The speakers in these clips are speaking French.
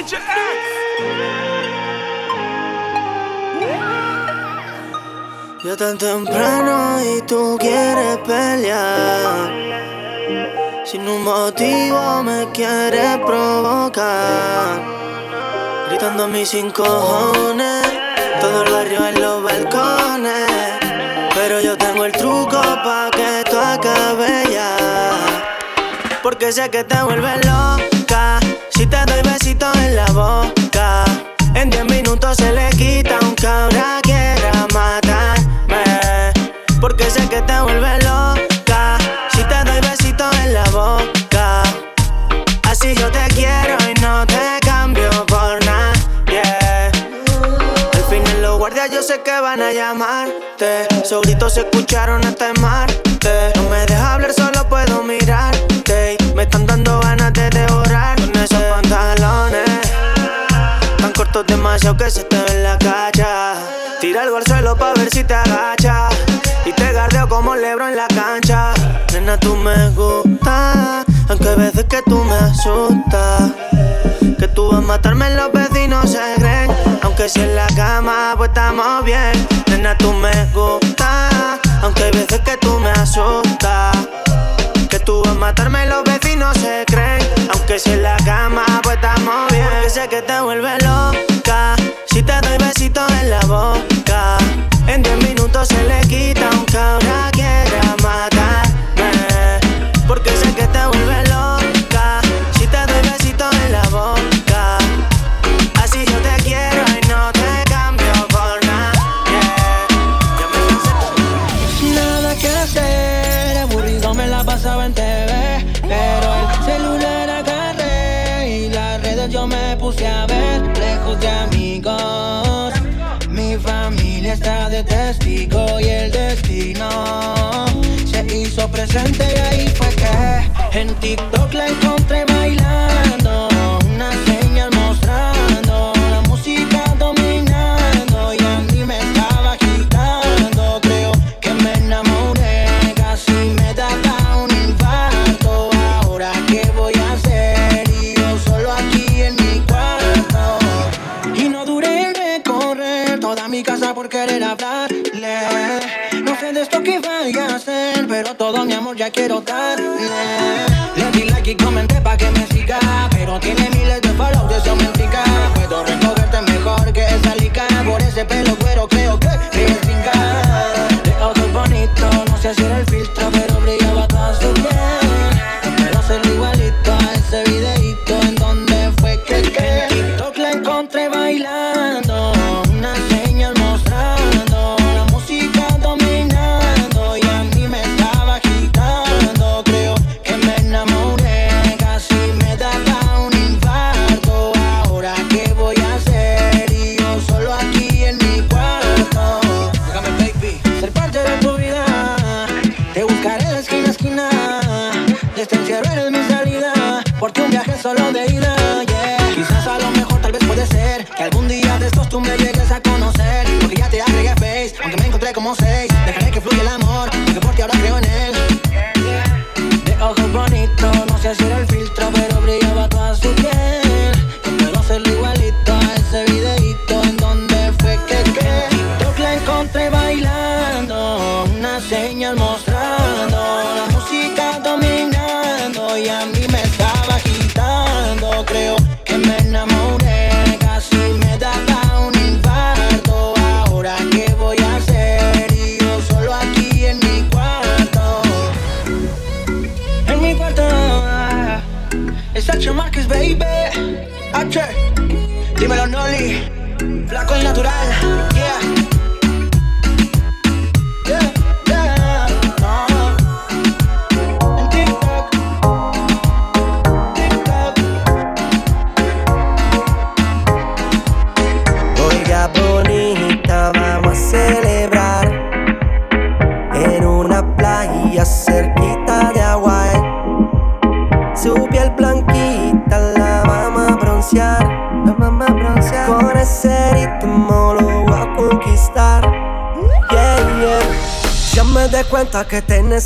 DJ Ya tan temprano y tú quieres pelear. Sin un motivo me quieres provocar. Gritando mis cinco cojones. Todo el barrio en los balcones. Pero yo tengo el truco pa' que tú acabe ya. Porque sé que te vuelve loca. Si te doy besitos en la boca. En diez minutos se le quita un cabra quiera matarme. Porque sé que te vuelve loca. Si te doy besitos en la boca. Así yo te quiero y no te cambio por nadie. Al final los guardias yo sé que van a llamarte. Esos gritos se escucharon hasta en Marte. No me deja hablar, solo puedo mirarte. Y me están Cortos demasiado que se te ve la cacha. Tira algo al suelo pa' ver si te agacha. Y te gardeo como lebro en la cancha. Nena, tú me gusta. Aunque hay veces que tú me asustas. Que tú vas a matarme, los vecinos se creen. Aunque si en la cama, pues estamos bien. Nena, tú me gusta. Aunque hay veces que tú me asustas. Tú vas a matarme, los vecinos se creen. Aunque si en la cama, pues estamos bien. Sé que te vuelve loca. Si te doy besitos en la boca. En 10 minutos se le quita un cabra quiera se hizo presente. Y ahí fue que en TikTok la encontré bailando. Ya quiero darle. Le di like y comenté pa' que me siga, pero tiene miles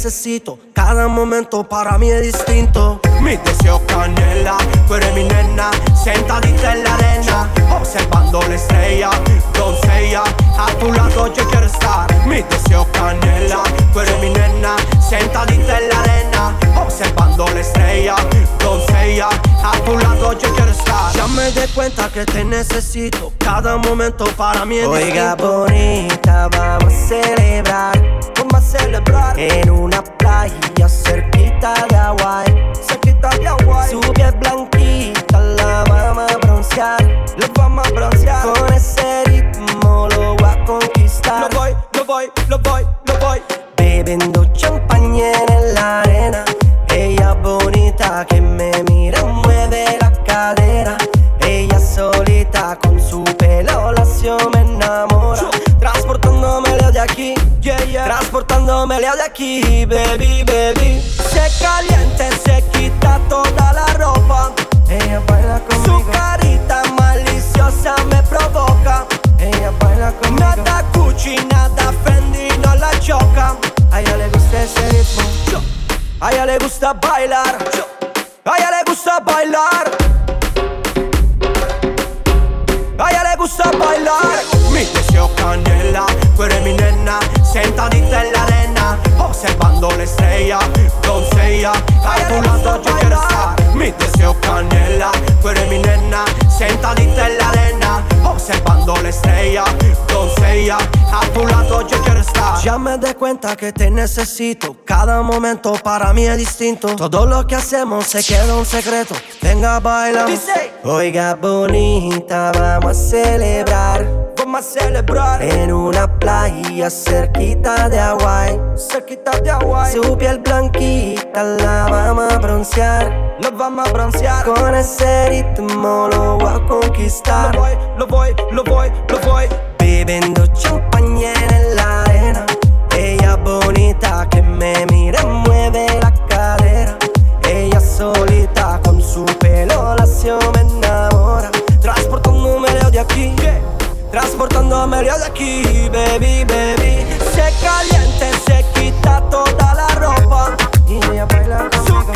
necesito. Cada momento para mí es distinto. Mi deseo canela, tú eres mi nena, sentadita en la arena, observando la estrella, doncella, a tu lado yo quiero estar. Mi deseo canela, tú eres mi nena, sentadita en la arena, observando la estrella, doncella, a tu lado yo quiero estar. Ya me di cuenta que te necesito, cada momento para mí es Oiga, distinto. Oiga bonita, vamos a celebrar celebrar. En una playa cerquita de Hawaii Cerquita de Hawaii Su piel blanquita la vamos a broncear. que te necesito. Cada momento para mí es distinto. Todo lo que hacemos se queda un secreto. Venga, baila. Oiga, bonita, vamos a celebrar. Vamos a celebrar. En una playa cerquita de Hawaii. Cerquita de Hawaii. Su piel blanquita la vamos a broncear. Lo vamos a broncear. Con ese ritmo lo voy a conquistar. Lo voy, lo voy, lo voy, lo voy. Bebiendo champaña en el solita que me mire mueve la cadera. Ella solita con su pelo lacio me enamora. Transportándome de aquí, transportándome de aquí, baby, baby. Se caliente, se quita toda la ropa y ella baila conmigo. Su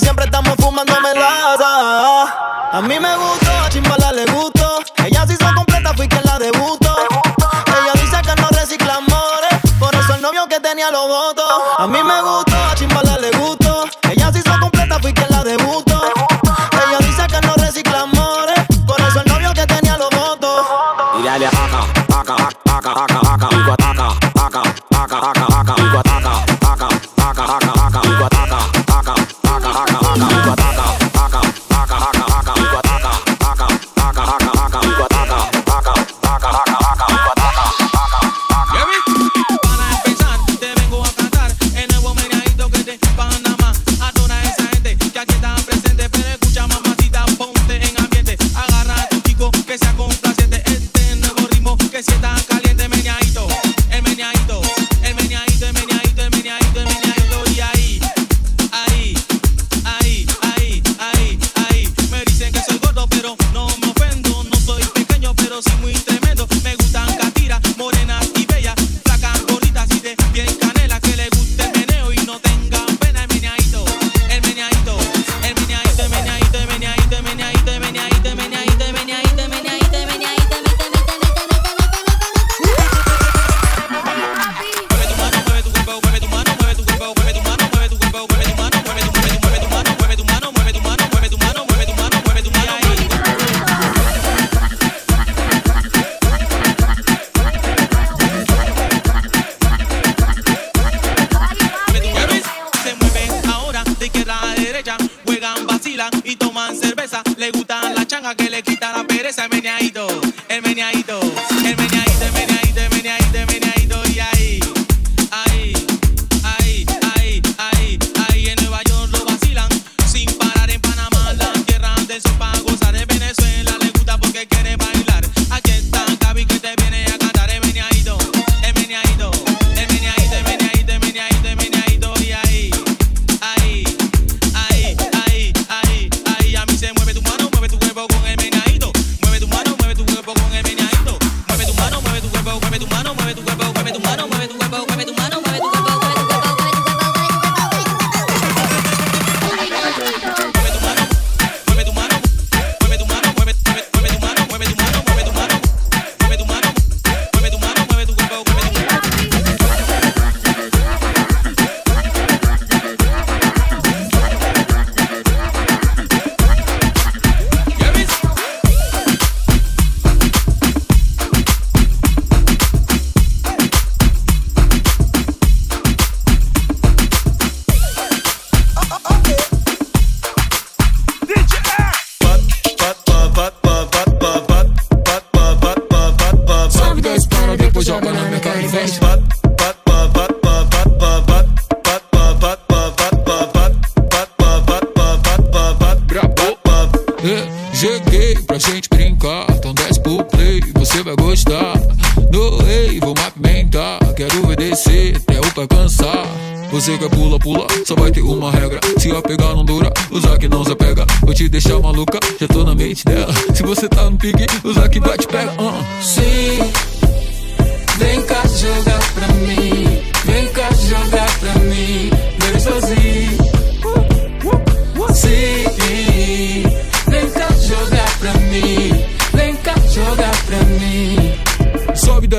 siempre estamos fumando melaza. A mí me gustó, a Chimbala le gustó. Ella sí se completa, fui quien la debutó. Ella dice que no recicla amores, por eso el novio que tenía los votos. A mí me gustó, a Chimbala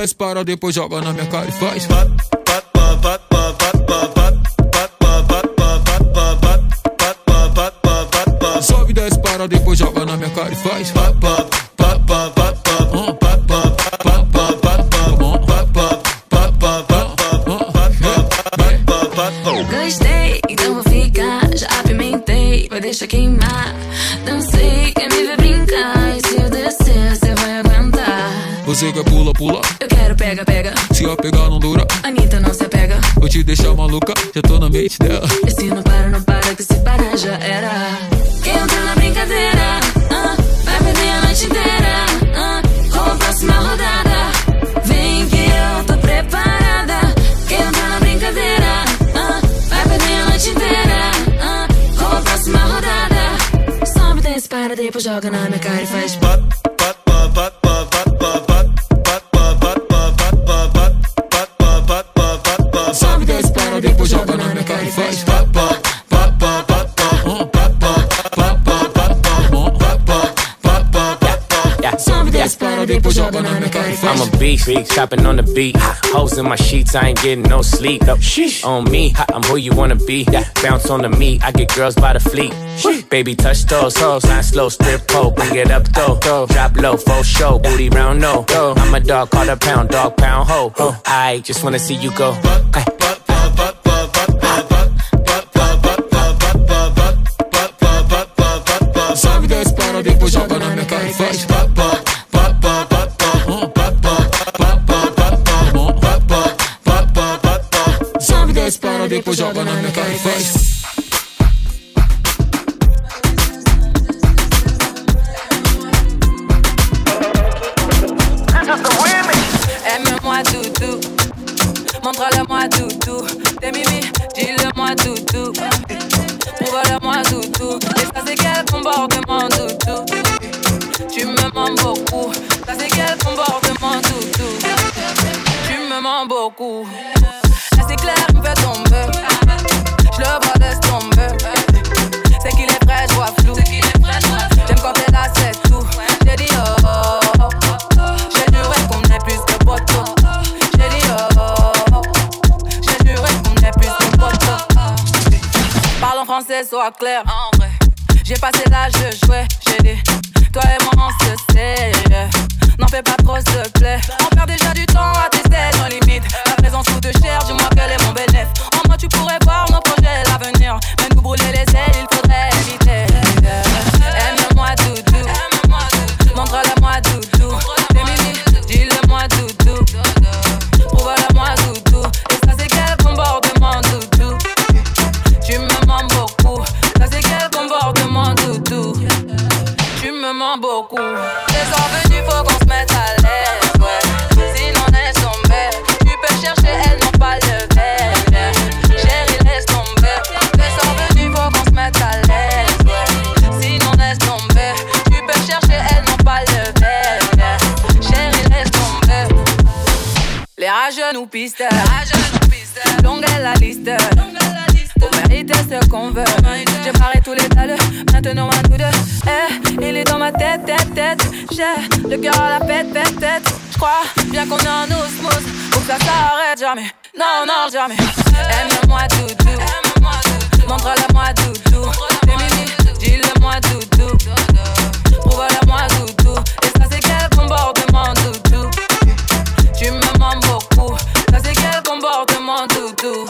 desce, para, depois joga na minha cara e faz. Pat, pat, pat, pat, pat, pat, pat, pat. Sobe, desce, para, depois joga na minha cara e faz. Pá, pá. beef. Chopping on the beat. Hoes in my sheets, I ain't getting no sleep. Sheesh. On me, I'm who you wanna be. Bounce on the meat, I get girls by the fleet. Baby, touch those hoes. Line slow, strip pole, bring it up though. Drop low, full show, booty round no. I'm a dog, call a pound, dog pound ho. I just wanna see you go. Ay, We're up on them the 31st walk left. jamais. Non, non, jamais. Aime-moi doudou. Montre-le-moi doudou. Dis-le-moi doudou. Prouve-le-moi doudou. Et ça, c'est quel comportement doudou? Tu me mens beaucoup. Ça, c'est quel comportement doudou?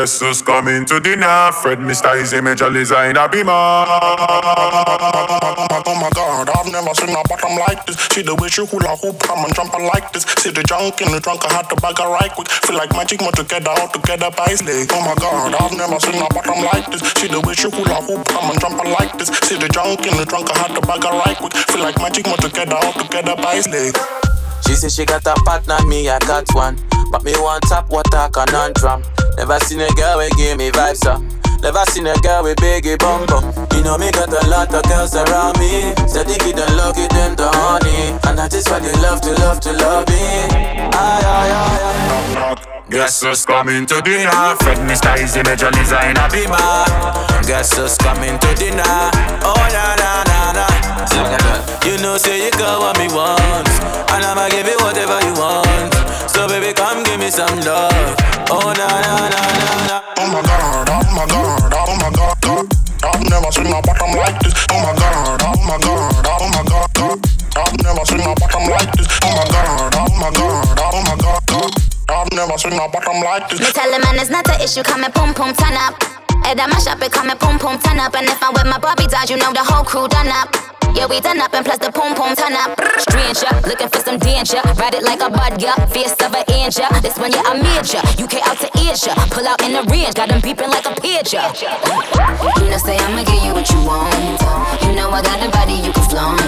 Guess who's coming to dinner? Fred, Mr. Easy, Major Liza in a beamer. Oh my god, I've never seen a bottom like this. See the way she hula hoop, come and jump like this. See the junk in the trunk, I had to bag her right quick. Feel like magic, more together, all together, nicely. Oh my god, I've never seen a bottom like this. See the way she hula hoop, come and jump like this. See the junk in the trunk, I had to bag her right quick. Feel like magic, more together, all together, nicely. She say she got a partner, me I got one. But me want tap water conundrum. Never seen a girl with give me vibes up. Never seen a girl with biggie bum bum. You know me got a lot of girls around me. Steady kid and lucky them the honey. And that is why they love to love to love me. Aye aye aye aye. Guess who's coming to dinner? Fred, Mr. Easy, Major Liza in a. Beamer, guess who's coming to dinner? Oh na na na na. You know say you got what me want, and I'ma give you whatever you want. Me some love. Oh na na na na na. Oh my god, oh my god, oh my god, god. I've never seen a bottom like this. Oh my god, oh my god, oh my god, god. I've never seen a bottom like this. Oh my god, oh my god, oh my god, god. I've never seen a bottom like this. Me tell the man it's not an issue, come and pum pum turn up. Head on my shop, it come and pum pum turn up. And if I'm with my Bobby dolls, you know the whole crew done up. Yeah, we done up and plus the pum pum turn up. Stranger, looking for some danger. Ride it like a bud, yeah. Fierce of an angel. This one, yeah, I made ya. UK out to Asia. Pull out in the range, got them beeping like a pigeon. You know, say I'ma give you what you want. You know I got a body you can flaunt.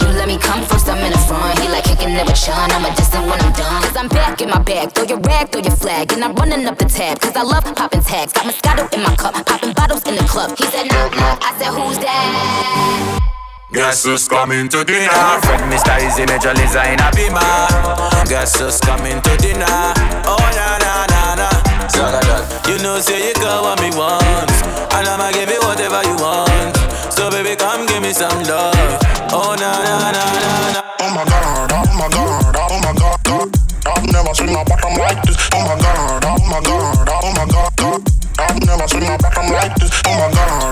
You let me come first, I'm in the front. He like kicking it with Sean. I'm a distant when I'm done. Cause I'm back in my bag. Throw your rag, throw your flag. And I'm running up the tab. Cause I love popping tags. Got Moscato in my cup. Popping bottles in the club. He said, no, knock. I said, who's that? Guess who's coming to dinner? Fred, Mr. Easy, Major Liza in a beamer. Ah. Guess who's coming to dinner? Oh na na na na. Zagadot. You know, say you got what me want, and I'ma give you whatever you want. So baby, come give me some love. Oh na na na na na. Oh my god, oh my god, oh my god, oh, oh, oh, god. I've never seen a bottom like this. Oh my god, oh my god, oh my god, god. I've never seen a bottom like this. Oh my oh my god,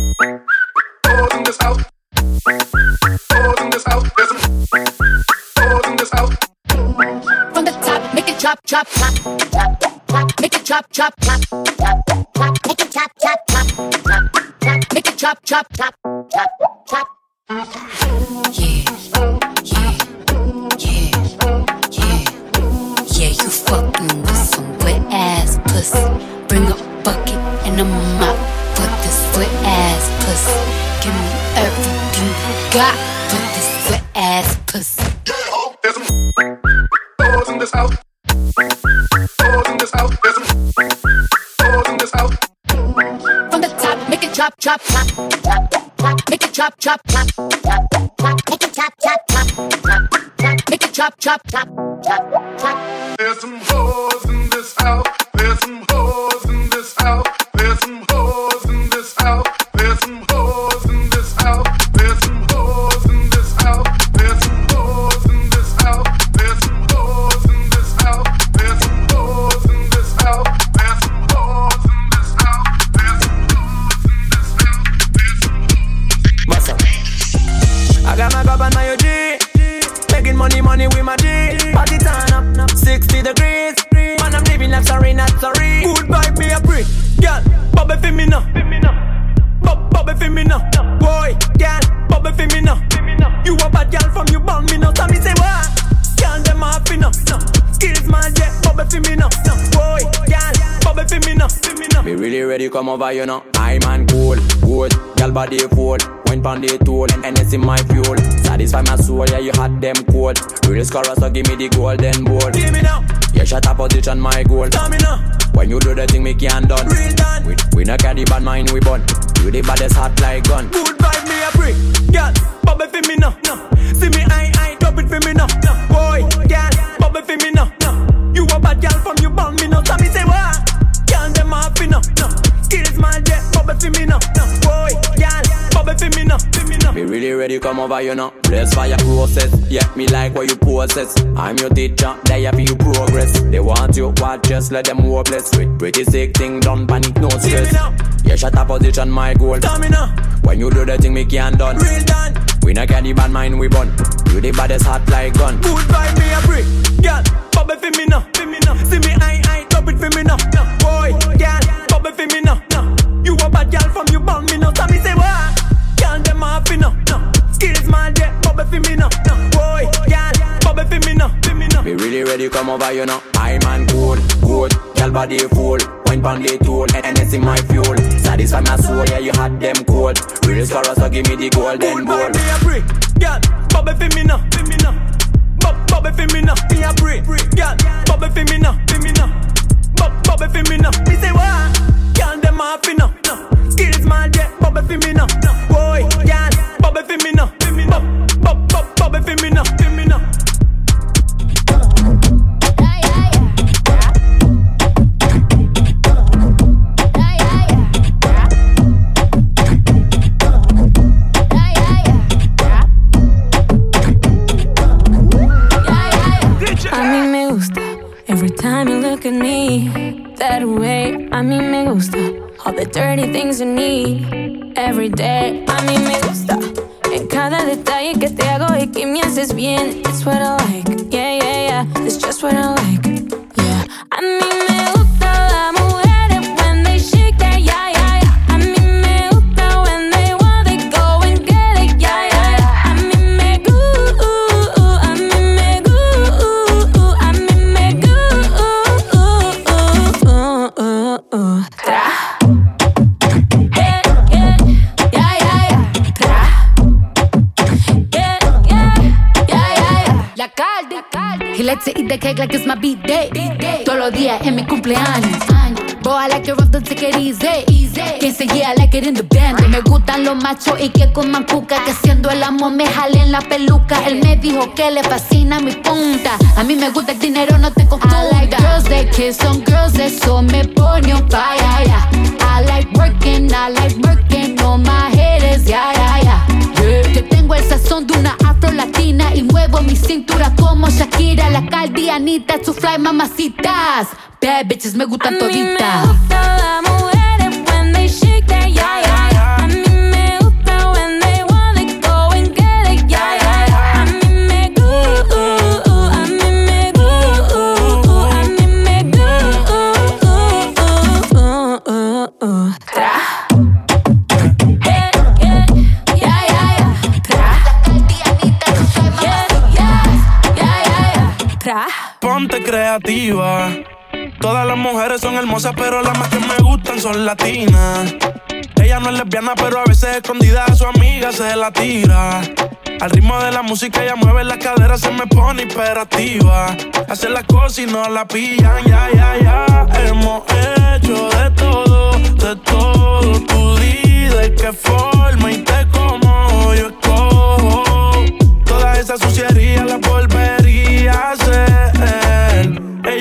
chop, chop, chop, chop, make it chop, chop, chop, chop, chop, make it chop, chop, chop, chop, chop, make it chop, chop, chop, chop, chop. Yeah, yeah, yeah, yeah, yeah. You fucking with some wet ass pussy. Bring a bucket and a mop. You got this wet ass pussy. There's some hoes in this house. In this house. There's some in this house. From the top, make it drop, drop, drop, drop, drop. Make it drop, drop, drop, drop, drop. Make it drop, drop, drop, drop, drop. Make it drop, drop, drop, drop, drop. There's some hoes in this house. Ready come over, you know. I man cool, good, girl body full. Wine pon the tool, and it's in my fuel. Satisfy my soul, yeah, you had them cold. Real scorer, so give me the golden ball. Give me now. Yeah, shut up position, my goal. Tell me now. When you do the thing, me can't done. Real done. We, we not carry bad mind, we bun. You the baddest hot like gun. Good vibe, me a break. Girl, bubble for me now. No. See me, I, I, drop it for me now. No. Boy, girl, bubble for me now. No. You a bad girl from me really ready come over, you know. Bless fire process. Yeah, me like what you possess. I'm your teacher, there for you progress. They want you, watch, just let them hopeless. With pretty sick thing done, panic, no stress. Yeah, shut up position, my goal. Tell me now. When you do the thing, me can't done. Real done. We not get the bad mind, we bun. You the baddest hot like gun. Good vibe, me a break. Girl, for me now. For me now. See me, I, I, drop it for me now. No. Boy, girl, bubble for me now. No. You a bad girl from you born me now. Tell me say Skills man, yeah, bubble for me now. No. Boy, girl, bubble for me now. Me really ready come over, you know. I man cool, good, girl body full. Wine pon the tool, and it's in my fuel. Satisfy my soul, yeah, you had them cold. Real scorer, so give me the golden ball. Me a break, girl, bubble for me now. For me now. Bub- Bubble for me now, me a break, girl, bubble for me now, for me now. Bubble for me now, me say what? Girl, them happy now. Skills man, yeah, bubble me now. Boy, girl, bubble me now, Bubble me now, every time you look at me that way. A mí me gusta all the dirty things you need every day. A mí me gusta en cada detalle que te hago y que me haces bien. It's what I like, yeah, yeah, yeah. It's just what I like, yeah. A mí me gusta las mujeres when they shake that, yeah, cake like it's my beat day. Todos los días en mi cumpleaños. Boy, I like it rough, take it easy. easy. Quien se yeah, I like it in the band. Me gustan los machos y que coman cuca. Que siendo el amor me jalen la peluca. Él me dijo que le fascina mi punta. A mí me gusta el dinero, no te confunda. I like girls that kiss on girls, eso me pone on fire. Yeah. I like working, I like working on my haters, yeah, yeah, yeah. Yo tengo el sazón de una afro latina y muevo mi cintura como Shakira, la caldianita, su fly mamacitas. Bad bitches me gustan toditas. Creativa. Todas las mujeres son hermosas, pero las más que me gustan son latinas. Ella no es lesbiana, pero a veces escondida a su amiga se la tira. Al ritmo de la música ella mueve la cadera, se me pone imperativa. Hace las cosas y no la pillan, ya, ya, ya. Hemos hecho de todo, de todo. Tu vida de qué forma y te como yo escojo. Toda esa suciería la volvería a hacer.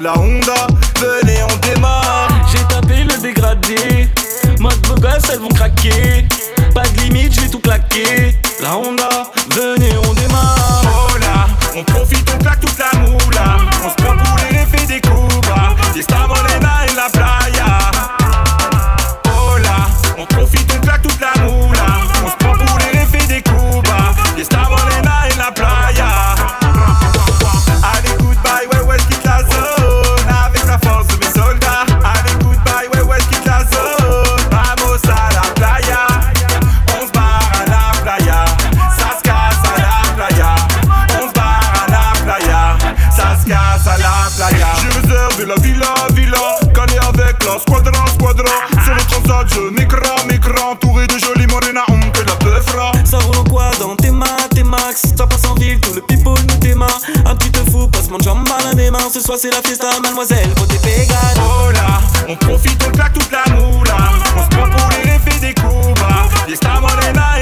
La Honda, venez, on démarre. J'ai tapé le dégradé. Mode beau gosse, elles vont craquer. Pas de limite, je vais tout claquer. La Honda, mon jambe à la mains Ce soir c'est la fiesta, mademoiselle, beauté pégane Oh là, on profite, on claque toute la moula. On se prend pour les effets des coups. Fiesta Morena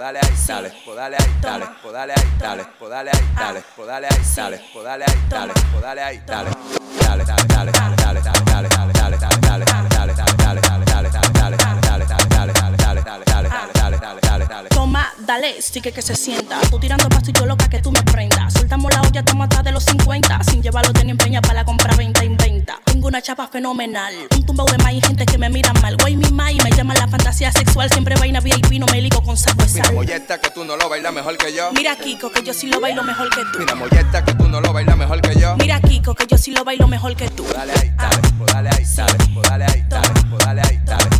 podale ahí, dale, podale ahí, dale, podale ahí, dale, podale ahí, dale, podale ahí, dale, podale ahí, dale, podale ahí, dale. Dale, dale, dale, dale, dale, dale, dale, dale, dale, dale, dale, dale, dale, dale, dale, dale, dale, dale, dale, dale. Toma, dale, stick que se sienta. Tú tirando pasto y yo loca que tú me prendas. Soltamos la olla, estamos atrás de los 50. Sin llevarlo tenía empeña para la compra, venta, inventa. Tengo una chapa fenomenal. Un tumbao de maíz, gente que me mira mal. Güey, mi mai, me llama la fantasía sexual. Siempre vaina VIP, no me ligo con saco de Mira. Molleta, que tú no lo bailas mejor que yo. Mira Kiko, que yo sí lo bailo mejor que tú. Mira, Molleta, que tú no lo bailas mejor que yo. Mira Kiko, que yo sí lo bailo mejor que tú. Dale ahí, dale, podale ahí, dale, ahí, dale, podale ahí, dale, podale ahí,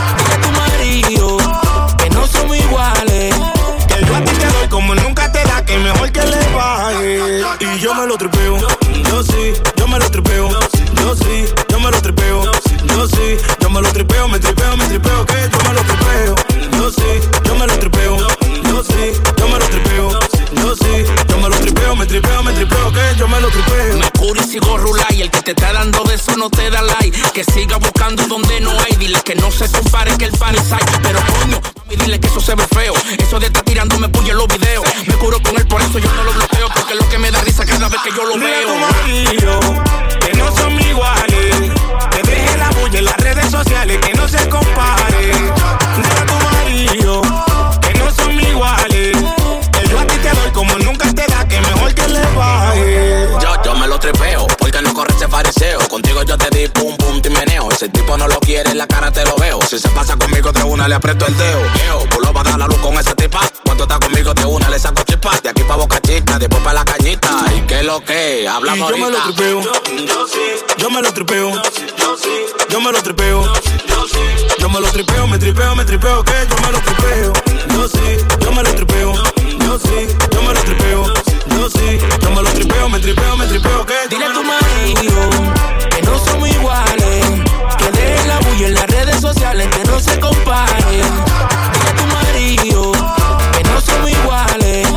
somos iguales, Que yo a ti te doy como nunca te da, que mejor que le baje. Y yo me lo tripeo, yo sí, yo me lo tripeo, yo sí, yo me lo tripeo, yo sí, yo me lo tripeo, me tripeo, me tripeo, que yo me lo tripeo, yo sí, yo me lo tripeo, yo sí, yo me lo tripeo, yo sí, yo me lo tripeo, me tripeo, me tripeo, que yo me lo tripeo. Mercury sigo y el que te está dando de eso no te da like. Que siga buscando donde no hay. Dile que no se compare que el fan es. Pero coño, mami, dile que eso se ve feo. Eso de estar tirándome puya en los videos. Me curo con él, por eso yo no lo bloqueo. Porque lo que me da risa cada vez que yo lo Dile a veo. tu marido que no son iguales. Que deje la bulla en las redes sociales, que no se compare. Dile a tu marido que no son iguales. Que yo a ti te doy como nunca te da, que mejor que le baje. Yo, yo me lo tripeo, Contigo yo te di pum pum timeneo. Ese tipo no lo quiere, en la cara te lo veo. Si se pasa conmigo de una le aprieto el dedo. Eo, pulo va a dar la luz con esa tipa. Cuando está conmigo de una le saco chispas. De aquí pa' boca chica, después pa' la cañita. ¿Y qué lo que? Hablamos Y yo me lo tripeo. Yo me lo tripeo. Yo me lo tripeo. Yo me lo tripeo, me tripeo, me tripeo, que yo me lo tripeo. Yo sí, yo me lo tripeo. Yo sí, yo me lo tripeo. Yo sí, yo me lo tripeo, me tripeo, me tripeo, que Dile a tu marido que no somos iguales. Que deje la bulla en las redes sociales, que no se comparen. Dile a tu marido que no somos iguales.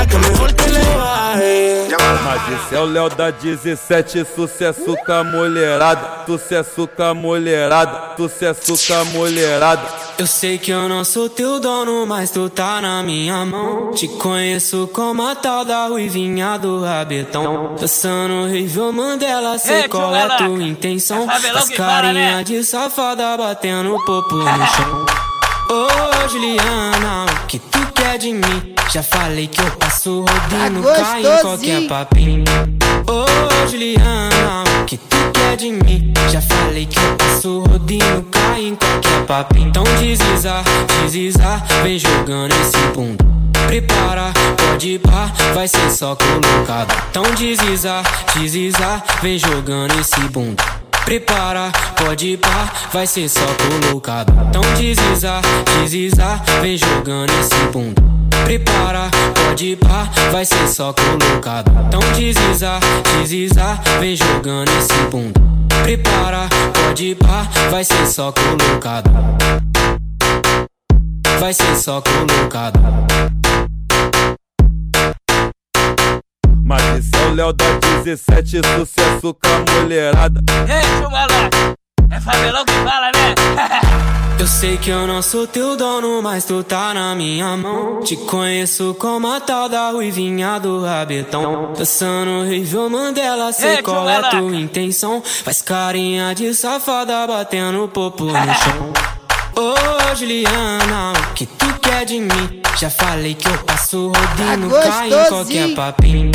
Da, que mejor que le baje. Mas esse é o Léo da 17, sucesso com a mulherada, sucesso com a mulherada, sucesso com a mulherada. Eu sei que eu não sou teu dono, mas tu tá na minha mão. Te conheço como a tal da ruivinha do rabetão. Dançando horrível Mandela, sei Ei, qual é Malaca. tua intenção. As fala, carinha né? de safada batendo popo no chão. Ô Juliana, o que tu quer de mim? Já falei que eu passo rodinho, Tá cai em qualquer papinho. Ô Juliana, o que tu quer de mim? Já falei que eu passo rodinho, cai em qualquer papinho. Então desliza, desliza, vem jogando esse bunda. Prepara, pode pá, vai ser só colocado. Então desliza, desliza, vem jogando esse bunda. Prepara, pode pá, vai ser só colocado. Então desliza, desliza, vem jogando esse bunda. Prepara, pode pá, vai ser só colocado. Então desliza, desliza, vem jogando esse bunda. Prepara, pode pá, vai ser só colocado. Vai ser só colocado. Mas esse é o Léo da 17, sucesso com a mulherada. Ei, Malaca. É fabelão que fala, né? Eu sei que eu não sou teu dono, mas tu tá na minha mão. Te conheço como a tal da ruivinha do rabetão. Dançando horrível Mandela, sei Ei, qual é tua intenção. Faz carinha de safada batendo popo no chão. Ô Juliana, o que tu quer de mim? Já falei que eu passo rodinho, Tá em qualquer papinho.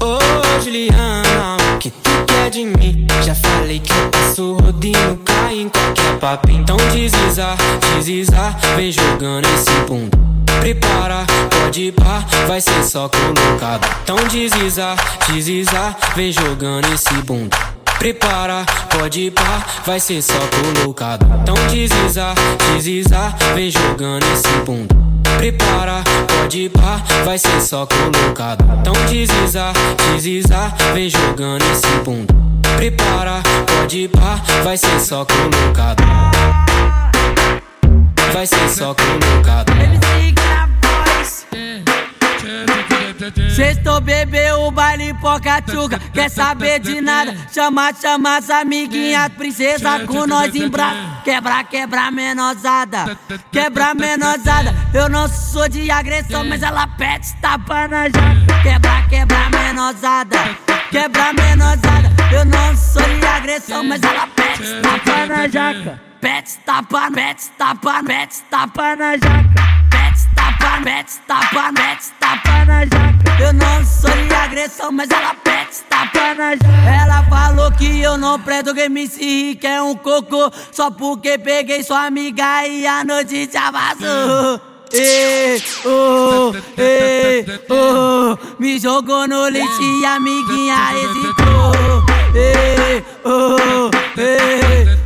Ô Juliana, o que tu quer de mim? Já falei que eu passo rodinho, cai em qualquer papinho. Então desliza, desliza, vem jogando esse bunda. Prepara, pode ir pá, vai ser só colocado. Então desliza, desliza, vem jogando esse bunda. Prepara, pode ir pá, vai ser só colocado. Então desliza, desliza, vem jogando esse bunda. Prepara, pode ir pá, vai ser só colocado. Então desliza, desliza, vem jogando esse bunda. Prepara, pode ir pá, vai ser só colocado. Vai ser só colocado. Sextou bebeu o baile pocatuca, quer saber de nada? Chama, chama as amiguinhas, princesa com nós em braço. Quebra, quebra menosada, quebra menosada. Eu não sou de agressão, mas ela pede tapa na jaca. Quebra, quebra menosada, quebra menosada. Eu não sou de agressão, mas ela pede tapa na jaca. Pede tapa, pede tapa, pede tapa na jaca. Tapa, pede tapa, pede tapa na jaca. Eu não sou de agressão, mas ela pede tapa na jaca. Ela falou que eu não presto que me que é um cocô. Só porque peguei sua amiga e a noite já vazou. Ei, oh, ei, oh, me jogou no lixo e a amiguinha hesitou. Ei, oh, ei,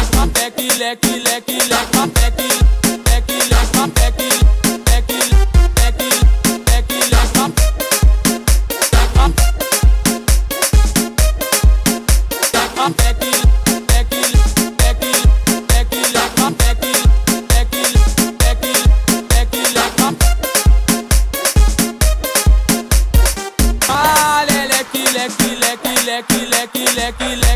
Kile, kile, kile, kile, kile, kile.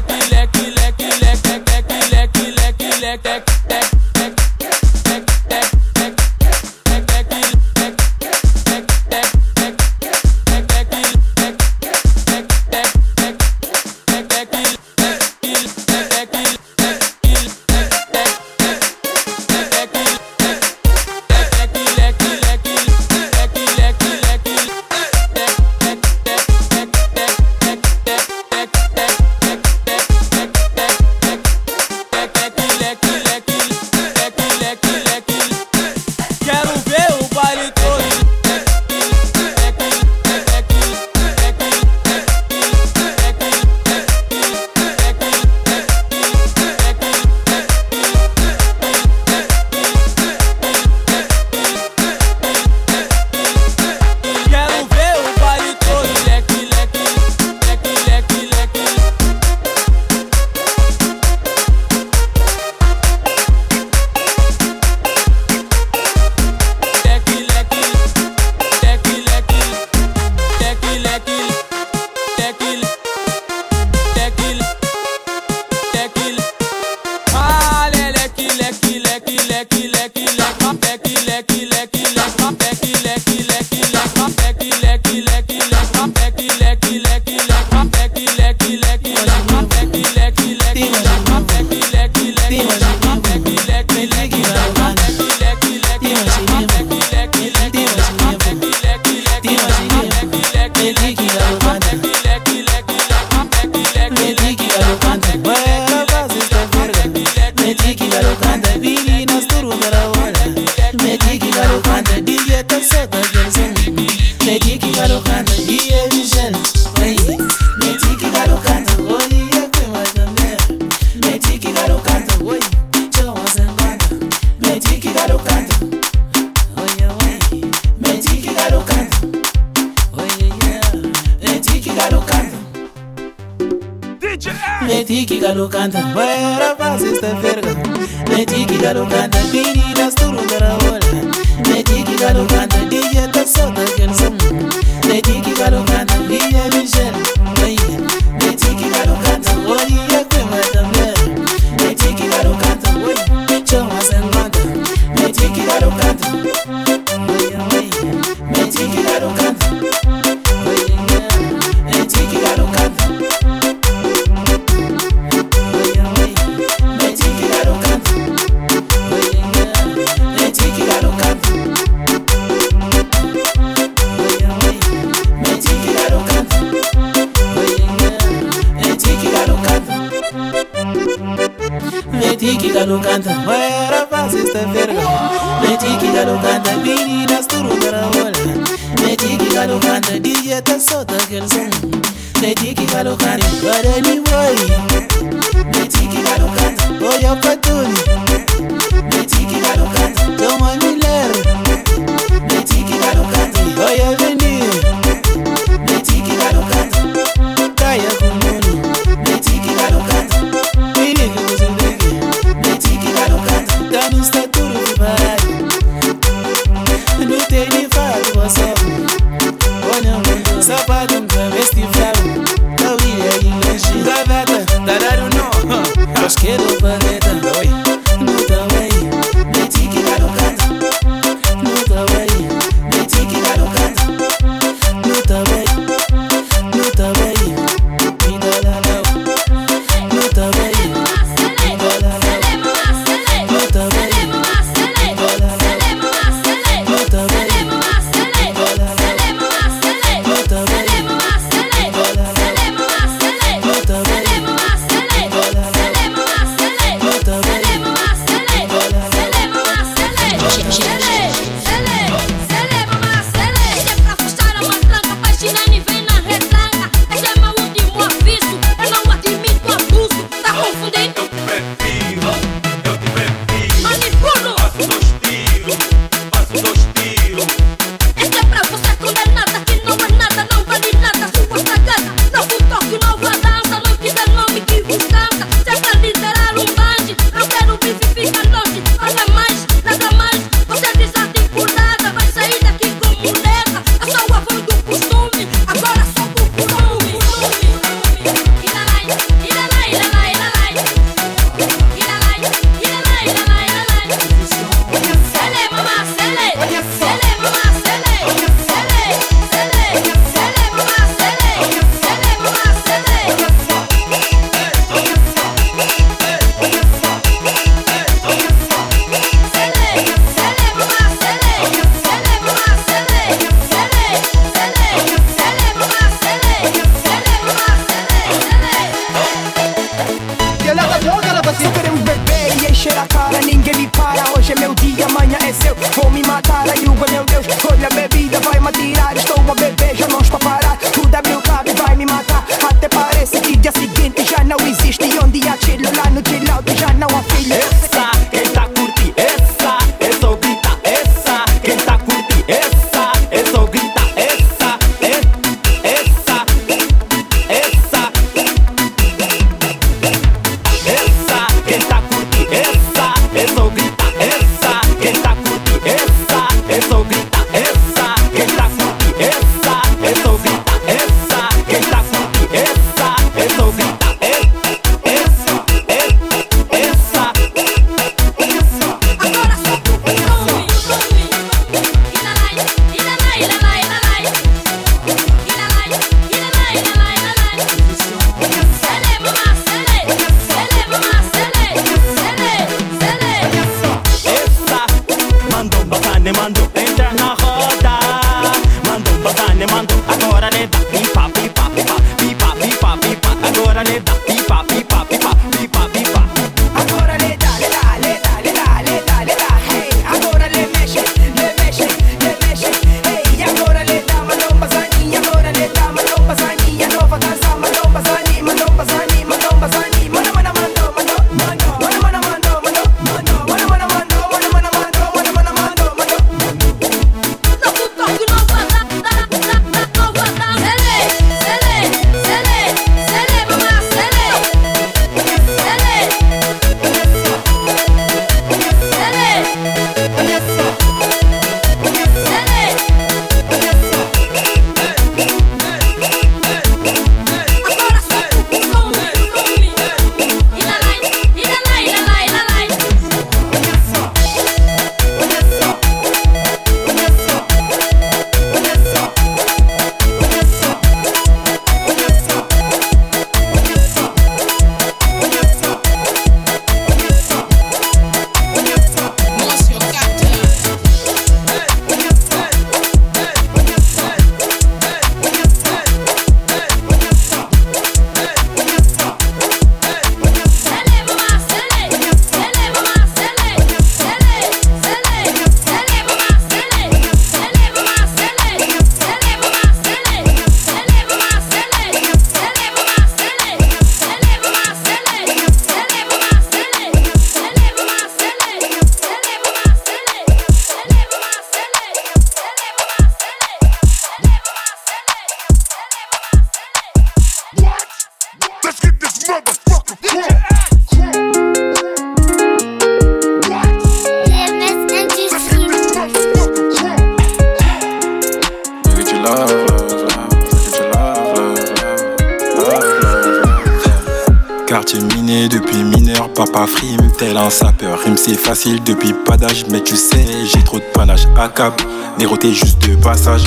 Depuis pas d'âge, mais tu sais, j'ai trop de panache. À cap, Néro t'es juste de passage.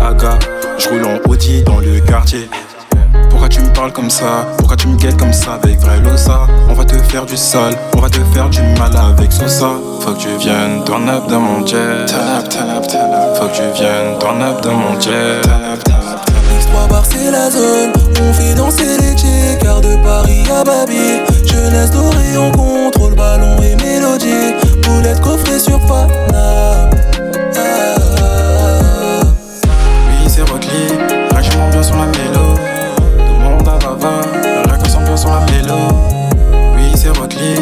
Aga, je roule en Audi dans le quartier. Pourquoi tu me parles comme ça? Pourquoi tu me guettes comme ça? Avec vrai losa On va te faire du sale, on va te faire du mal avec Sosa Faut que tu viennes turn up dans mon jet. Faut que tu viennes turn up dans mon jet. Turn up, turn up, turn up. X3 bar c'est la zone, on fait danser les chicks Car de Paris à Babi, jeunesse dorée on ballon Boulette coffrée sur Paname Ah, Oui c'est Rockly, je m'ambiance sur la mélo. Tout le monde à Vava, là qu'on s'ambiance sur la mélo Oui c'est Rockly,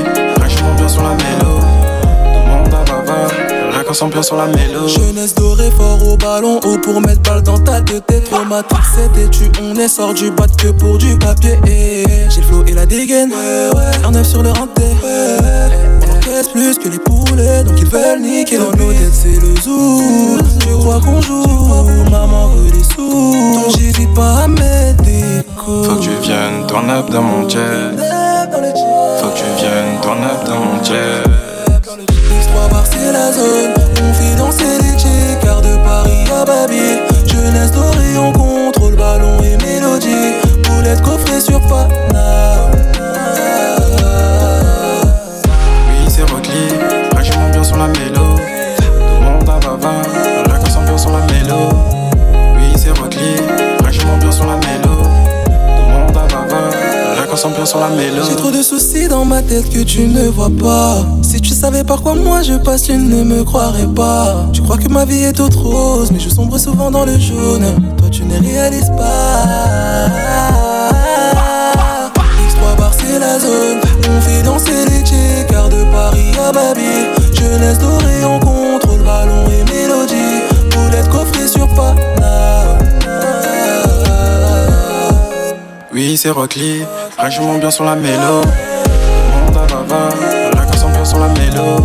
je m'ambiance sur la mélo. Tout le monde à Vava, là qu'on s'ambiance sur la mélo Jeunesse dorée fort au ballon, haut pour mettre balle dans ta tête. Traumatique c'était tu, on est sort du bat que pour du papier. J'ai le flow et la dégaine, ouais, ouais. un neuf sur le renté On plus que les poulets, donc ils veulent niquer Dans nos têtes c'est le zoo, tu crois qu'on joue Maman veut des sous, donc j'hésite pas à mettre des coups Faut que tu viennes turn up dans mon jet. Faut que tu viennes turn up dans mon jet. X3 bar c'est la zone, on fait danser les chicks Car de Paris à Babi, jeunesse dorée on contrôle ballon et mélodie. Boulette coffrée sur Paname J'ai trop de soucis dans ma tête que tu ne vois pas. Si tu savais par quoi moi je passe, tu ne me croirais pas. Tu crois que ma vie est toute rose, mais je sombre souvent dans le jaune. Toi tu ne réalises pas. X3 bar c'est la zone. On fait danser les checkers de Paris à Babi. Jeunesse dorée, on contrôle ballon et mélodie. Boulette coffrée sur Pana. Oui, c'est Rockly, franchement bien sur la mélo. Monde à Bava, la casse bien sur la mélo.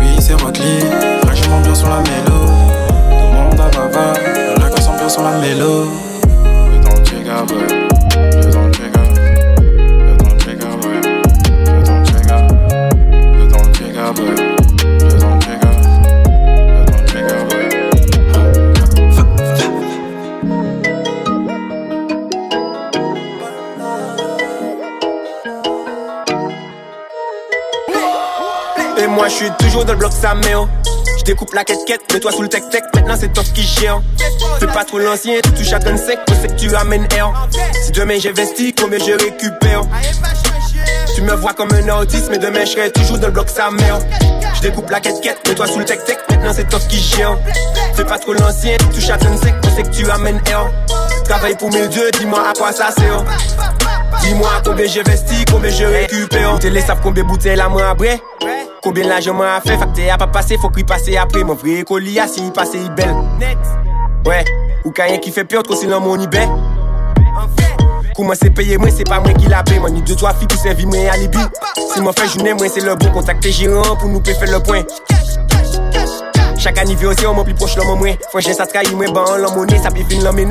Oui, c'est Rockly, franchement bien sur la mélo. Tout le monde à Bava, la casse bien sur la mélo. Et moi je suis toujours dans le bloc Saméo Je découpe la quête mets-toi sous le tech-tech Maintenant c'est toi qui gère Fais pas trop l'ancien, tu touches à gun sec. Je que tu ramènes air. Si demain j'investis, combien je récupère? Tu me vois comme un autiste Mais demain je serai toujours dans le bloc Saméo Je découpe la quête mets-toi sous le tech-tech Maintenant c'est toi qui gère Fais pas trop l'ancien, tu touches à gun sec. Je que tu ramènes air. Travaille pour mes dieux, dis-moi à quoi ça sert Dis-moi combien j'investis, combien je récupère Télé savent combien bouteilles la moi après Combien l'argent m'a fait, facteur a pas passé, faut qu'il passe après. Mon vrai colis, si il passe, il belle. Ouais, ou rien qui fait peur, trop c'est dans mon ibé. Comment c'est payé, moi c'est pas moi qui l'a payé. Moi ni deux, trois filles qui servent moi alibi. Si moi fait journée, moi c'est le bon contacter gérant pour nous faire le point. Chaque anniversaire, mon plus proche l'homme moins. Franchement, ça trahit moins, ban l'homme monnaie, ça finir l'homme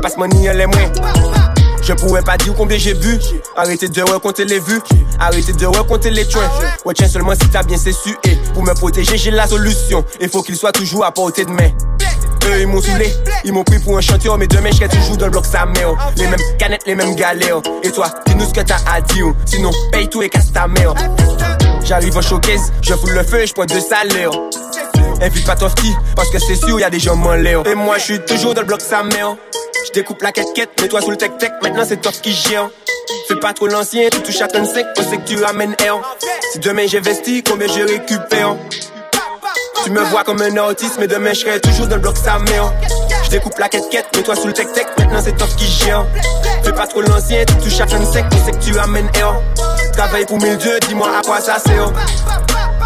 Passe mon ni les moins. Je pourrais pas dire combien j'ai vu. Arrêtez de raconter les vues. Arrêtez de raconter les trains. Ouais, tiens seulement si t'as bien su. Et pour me protéger, j'ai la solution. Il faut qu'il soit toujours à portée de main. Eux, ils m'ont saoulé. Ils m'ont pris pour un chanteur. Mais demain, je toujours dans le bloc sa mère. Les mêmes canettes, les mêmes galères. Et toi, dis-nous ce que t'as à dire. Sinon, paye tout et casse ta mère. J'arrive en showcase. Je fous le feu et je prends deux salaires. Invite pas Tofty, parce que c'est sûr, y a des gens l'air. Et moi, je suis toujours dans le bloc sa mère. Je découpe la quête mets-toi sous le tech-tech, maintenant c'est toi qui gère. Fais pas trop l'ancien, tu touches à ton sec, on sait que tu ramènes air. Si demain j'investis, combien je récupère? Tu me vois comme un autiste, mais demain je serai toujours dans le bloc sa mère. Je découpe la quête mets-toi sous le tech-tech, maintenant c'est toi qui gère. Fais pas trop l'ancien, tu touches à ton sec, on sait que tu ramènes air. Travaille pour mille dieux, dis-moi à quoi ça sert.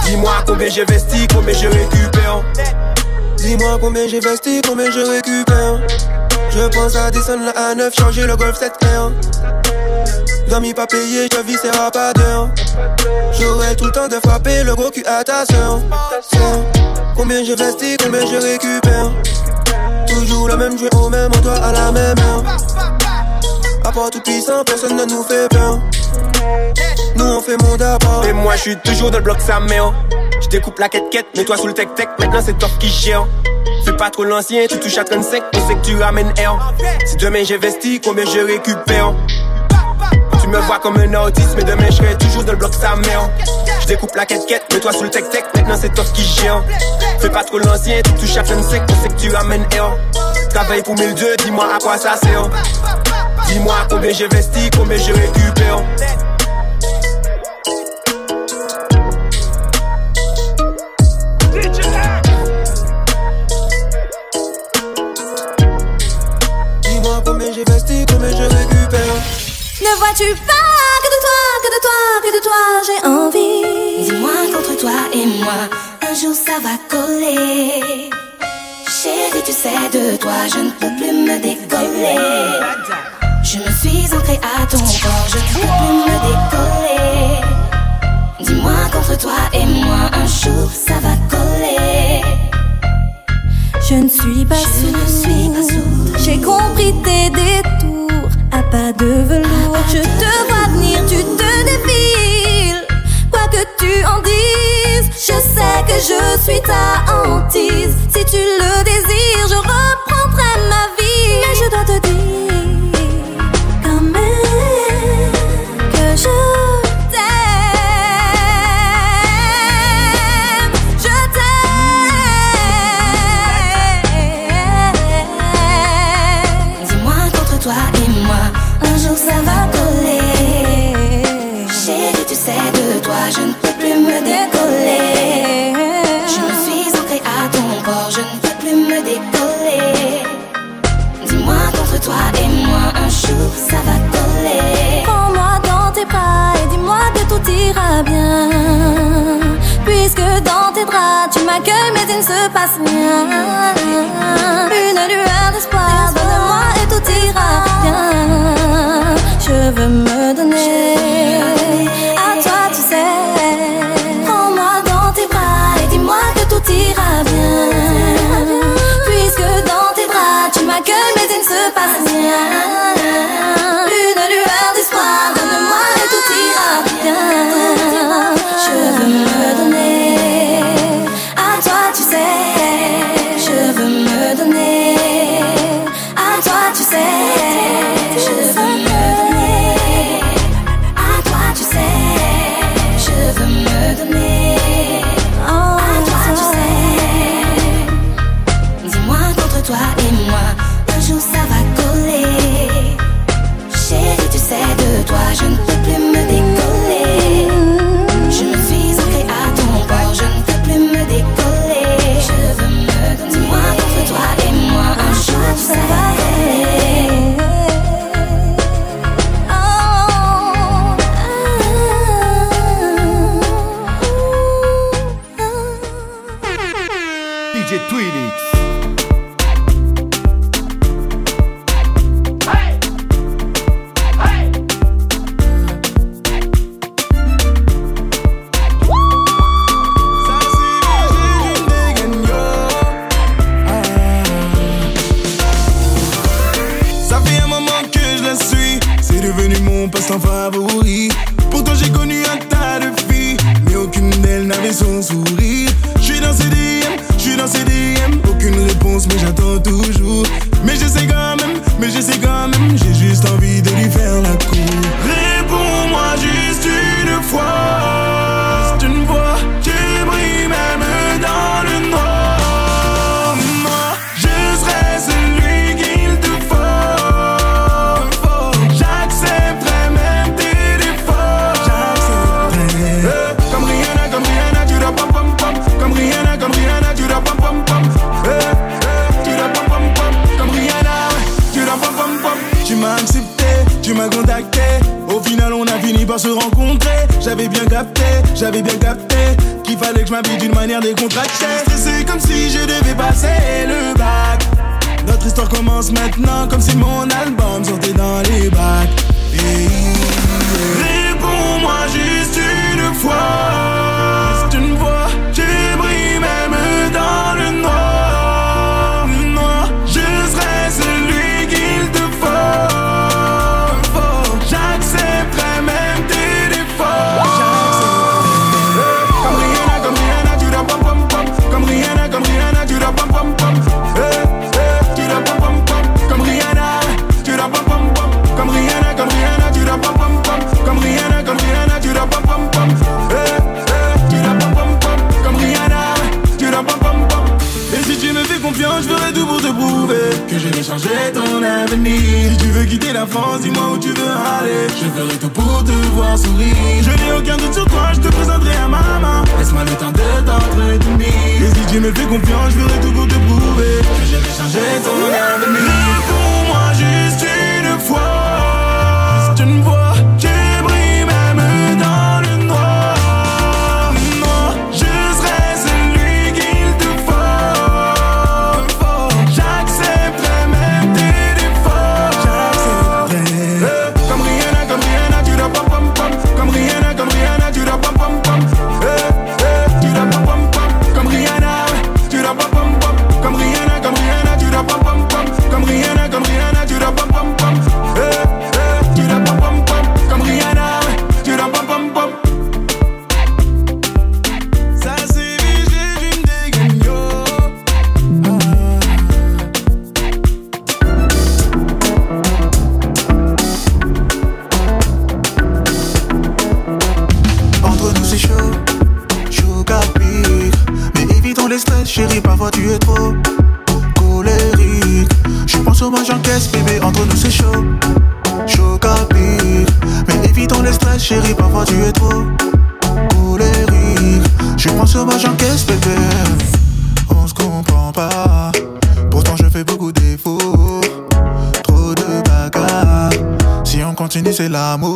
Dis-moi combien j'investis, combien je récupère. Dis-moi combien j'investis, combien je récupère. Je pense à descendre la A9, changer le Golf 7R. Dormi pas payé, je vis, c'est pas d'heure. J'aurai tout le temps de frapper le gros cul à ta soeur. Combien j'investis, combien je récupère? Toujours le même jeu au même endroit à la même heure. À part tout puissant, personne ne nous fait peur. Nous on fait mon d'abord. Et moi je suis toujours dans le bloc sa mère. Je découpe la quête mets-toi sous le tech-tech, maintenant c'est toi qui gère. Fais pas trop l'ancien, tu touches à 35, on sait que tu ramènes air. Si demain j'investis, combien je récupère? Tu me vois comme un autiste, mais demain je serai toujours dans le bloc sa mère. Je découpe la quête mets-toi sous le tech-tech, maintenant c'est toi qui gère. Fais pas trop l'ancien, tu touches à 35, on sait que tu ramènes air. Travaille pour mille dieux, dis-moi à quoi ça sert. Dis-moi combien j'investis, combien je récupère. J'investis, combien je récupère. Ne vois-tu pas que de toi, que de toi, que de toi j'ai envie? Dis-moi qu'entre toi et moi, un jour ça va coller. Chérie, tu sais, de toi je ne peux plus me décoller. Je me suis ancrée à ton corps, je ne peux plus me décoller. Dis-moi qu'entre toi et moi, un jour ça va coller. Je ne suis pas sourde. J'ai compris tes détours à pas de velours. Je te vois venir, tu te défiles. Quoi que tu en dises, je sais que je suis ta hantise. Si tu le désires, je reprendrai ma vie. Mais je dois te dire tu m'accueilles mais il ne se passe rien. Une lueur d'espoir, donne-moi et tout ira bien. Je veux me donner à toi, tu sais. Prends-moi dans tes bras et dis-moi que tout ira bien. Puisque dans tes bras tu m'accueilles mais il ne se passe rien. je ferai tout pour te prouver que je vais changer ton avenir. Si tu veux quitter la France, dis-moi où tu veux aller. Je ferai tout pour te voir sourire. Je n'ai aucun doute sur toi, je te présenterai à maman. Laisse-moi le temps de t'entretenir. Et si tu me fais confiance, je ferai tout pour te prouver que je vais changer ton avenir. el amor.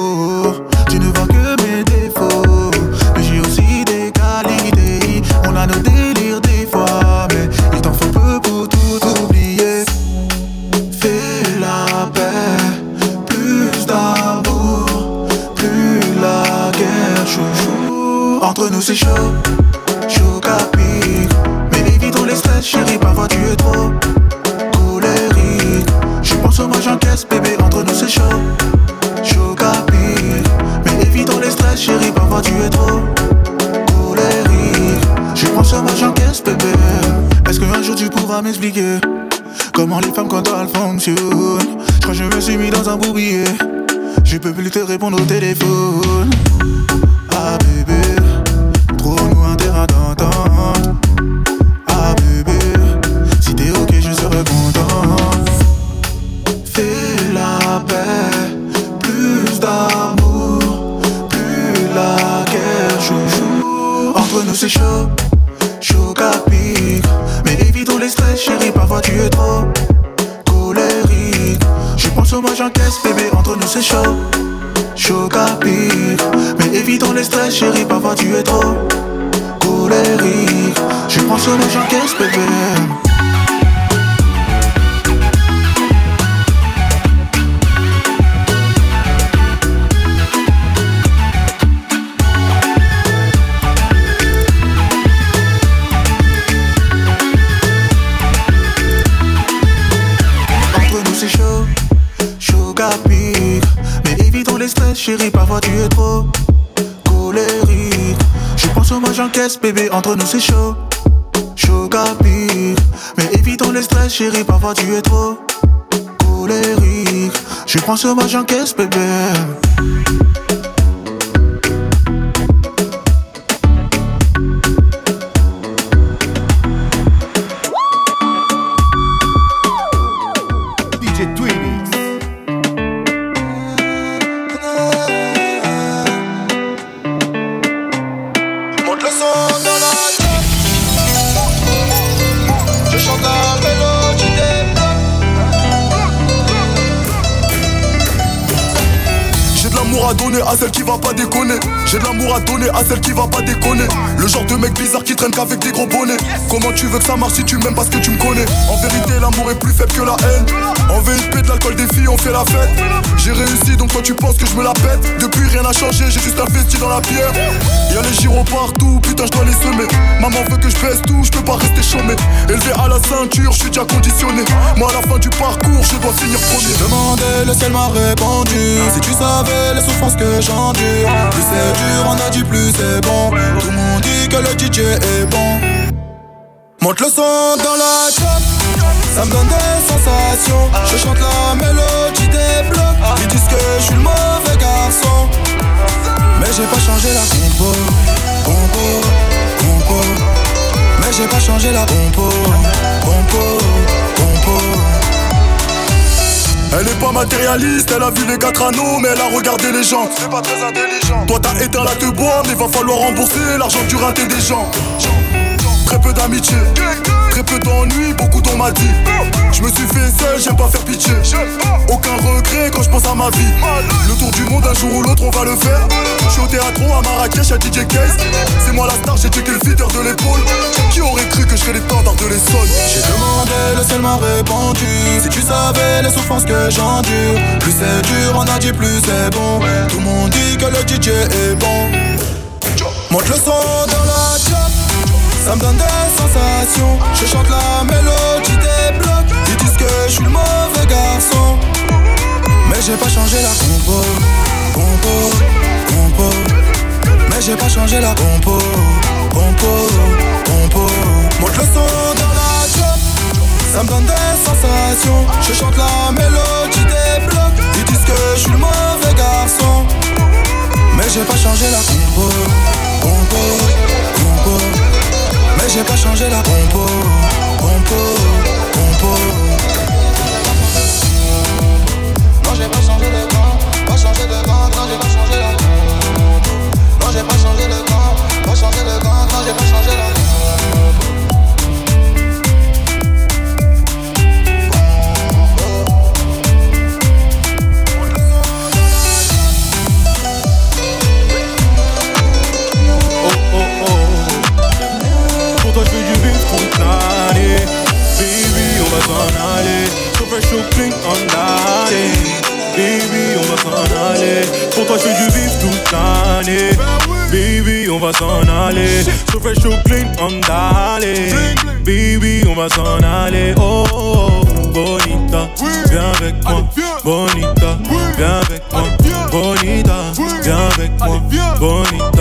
Va pas déconner. J'ai de l'amour à donner à celle qui va pas déconner. Le genre de mec bizarre qui traîne qu'avec des gros bonnets. Comment tu veux que ça marche si tu m'aimes parce que tu me connais? En vérité, l'amour est plus faible que la haine. En VIP, de l'alcool des filles, on fait la fête. J'ai réussi donc toi tu penses que je me la pète. Depuis rien n'a changé, j'ai juste investi dans la pierre. Y'a les gyros partout, putain, je dois les semer. Maman veut que je pèse tout, je peux pas rester chômé. Élevé à la ceinture, je suis déjà conditionné. Moi à la fin du parcours, je dois finir premier. demandé, le ciel m'a répondu Si tu savais les souffrances que Plus c'est dur, on a dit plus c'est bon. Tout le monde dit que le DJ est bon. Monte le son dans la top Ça me donne des sensations. Je chante la mélodie des blocs. Ils disent que je suis le mauvais garçon. Mais j'ai pas changé la compo. Compo, compo. Mais j'ai pas changé la Compo, compo Elle est pas matérialiste, elle a vu les quatre anneaux, mais elle a regardé les gens. C'est pas très intelligent. Toi t'as éteint la te boire, mais va falloir rembourser l'argent du raté des gens. Très peu d'amitié, très peu d'ennui, beaucoup d'on m'a dit. Je me suis fait seul, j'aime pas faire pitié. Aucun regret quand je pense à ma vie. Le tour du monde, un jour ou l'autre, on va le faire. Je suis au théâtre à Marrakech à DJ Case. C'est moi la star, j'ai checké le feeder de l'épaule. Qui aurait cru que je serais les de l'Essonne? J'ai demandé, le ciel m'a répondu Si tu savais les souffrances que j'endure Plus c'est dur, on a dit plus c'est bon Tout le monde dit que le DJ est bon Monte le son dans la chop Ça me donne des sensations. Je chante la mélodie des blocs. Ils disent que je suis le mauvais garçon. Mais j'ai pas changé la compo. Compo, compo. Mais j'ai pas changé la compo. Compo, compo. Monte le son dans la chop Ça me donne des sensations. Je chante la mélodie des blocs. Ils disent que je suis le mauvais garçon. Mais j'ai pas changé la compo. Compo, j'ai pas changé la compo Compo, compo. Non j'ai pas changé de camp Pas changé de camp Non j'ai pas changé la compo. Non j'ai pas changé de camp Pas changé de camp Non j'ai pas changé la s'en aller. Clean on l'année Baby on va s'en aller. Pour toi je fais du vif toute l'année. Baby on va s'en aller. Clean on l'allée Baby on va s'en aller. Oh, oh, oh bonita Viens avec moi. Bonita Viens avec moi. Bonita Viens avec moi. Bonita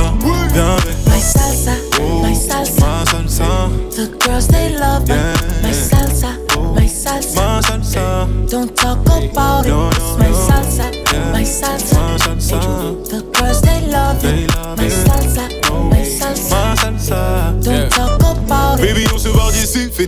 Don't talk about it. It's my salsa, my salsa. Made you look the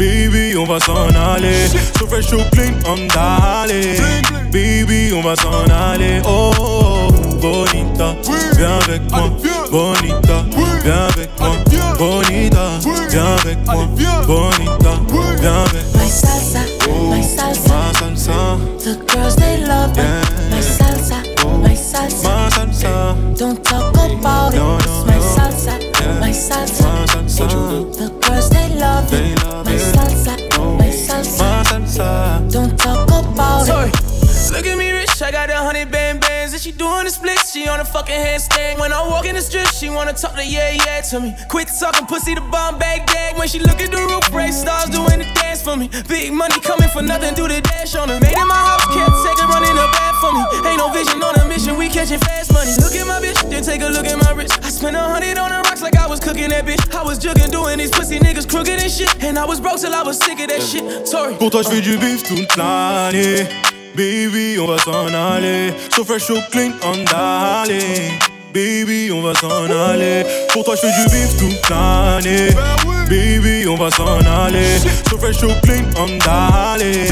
Baby, on va s'en aller. So fresh, so clean, on d'aller. Baby, on va s'en aller. Oh, oh, oh, bonita, viens avec moi. Bonita, viens avec moi. Bonita, viens avec moi. Bonita, viens avec moi. My salsa, my salsa. Ma salsa, The girls Look at me, rich. I got a hundred band bands, and she doing the splits. She on a fucking handstand. When I walk in the strip, she wanna talk to yeah, yeah to me. Quit talking pussy to bomb bag gag. When she look at the roof, race stars doing the dance for me. Big money coming for nothing, do the dash on her. Made in my house, can't take her running the bath for me. Ain't no vision on a mission, we catching fast money. Look at my bitch, then take a look at my wrist. I spent a hundred on the rocks like I was cooking that bitch. I was jugging, doing these pussy niggas crooked and shit. And I was broke till I was sick of that shit. Sorry. Pour toi, je fais du bif toute l'année. Baby, on va s'en aller. So fresh, so clean, on d'aller. Baby, on va s'en aller. Pour toi, je fais du bif toute l'année. Baby, on va s'en aller. So fresh, so clean, on d'aller.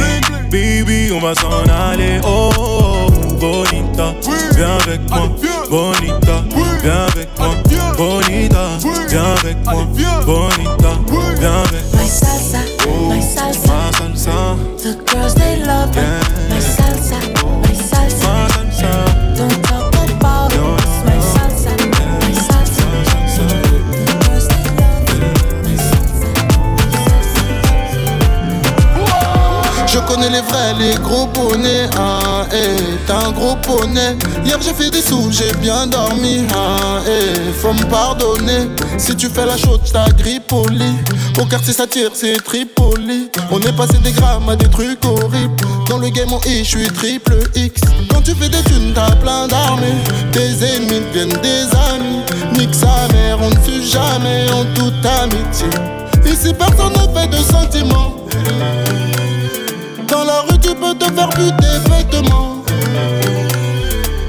Baby, on va s'en aller. Oh, oh, oh, bonita, viens avec moi. Bonita, viens avec moi. Bonita, viens avec moi. Bonita, viens avec moi. My salsa, my salsa, The girls they love it. Je les vrais, les gros bonnets. Ah, eh, t'es un gros poney. Hier j'ai fait des sous, j'ai bien dormi. Ah, eh, faut me pardonner. Si tu fais la chaude, j't'agrippe au lit. Au quartier ça tire, c'est Tripoli. On est passé des grammes à des trucs horribles. Dans le game on I, j'suis triple X. Quand tu fais des thunes, t'as plein d'armées. Tes ennemis deviennent des amis. Nique sa mère, on ne fut jamais en toute amitié. Ici personne ne fait de sentiments. Peux te faire buter bêtement.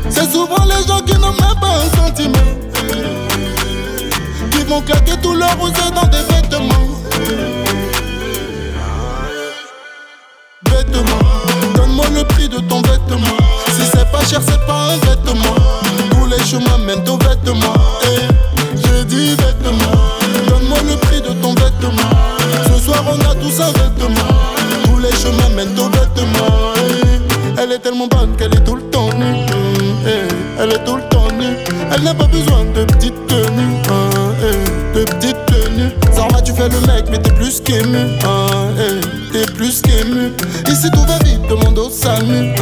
C'est souvent les gens qui n'ont même pas un sentiment. Qui vont claquer tout leur rosé dans des vêtements. Vêtements, donne-moi le prix de ton vêtement. Si c'est pas cher, c'est pas un vêtement. Tous les chemins mènent aux vêtements. Eh, j'ai dit vêtements, donne-moi le prix de ton vêtement. Ce soir, on a tous un vêtement. Les chemins mènent aux vêtements. eh. Elle est tellement bonne qu'elle est tout le temps nue. eh. Elle est tout le temps nue. Elle n'a pas besoin de petites tenues. hein, eh. De petites Zarma, tu fais le mec, mais t'es plus qu'ému. hein, eh. T'es plus qu'ému. Ici tout va vite, demande au SAMU.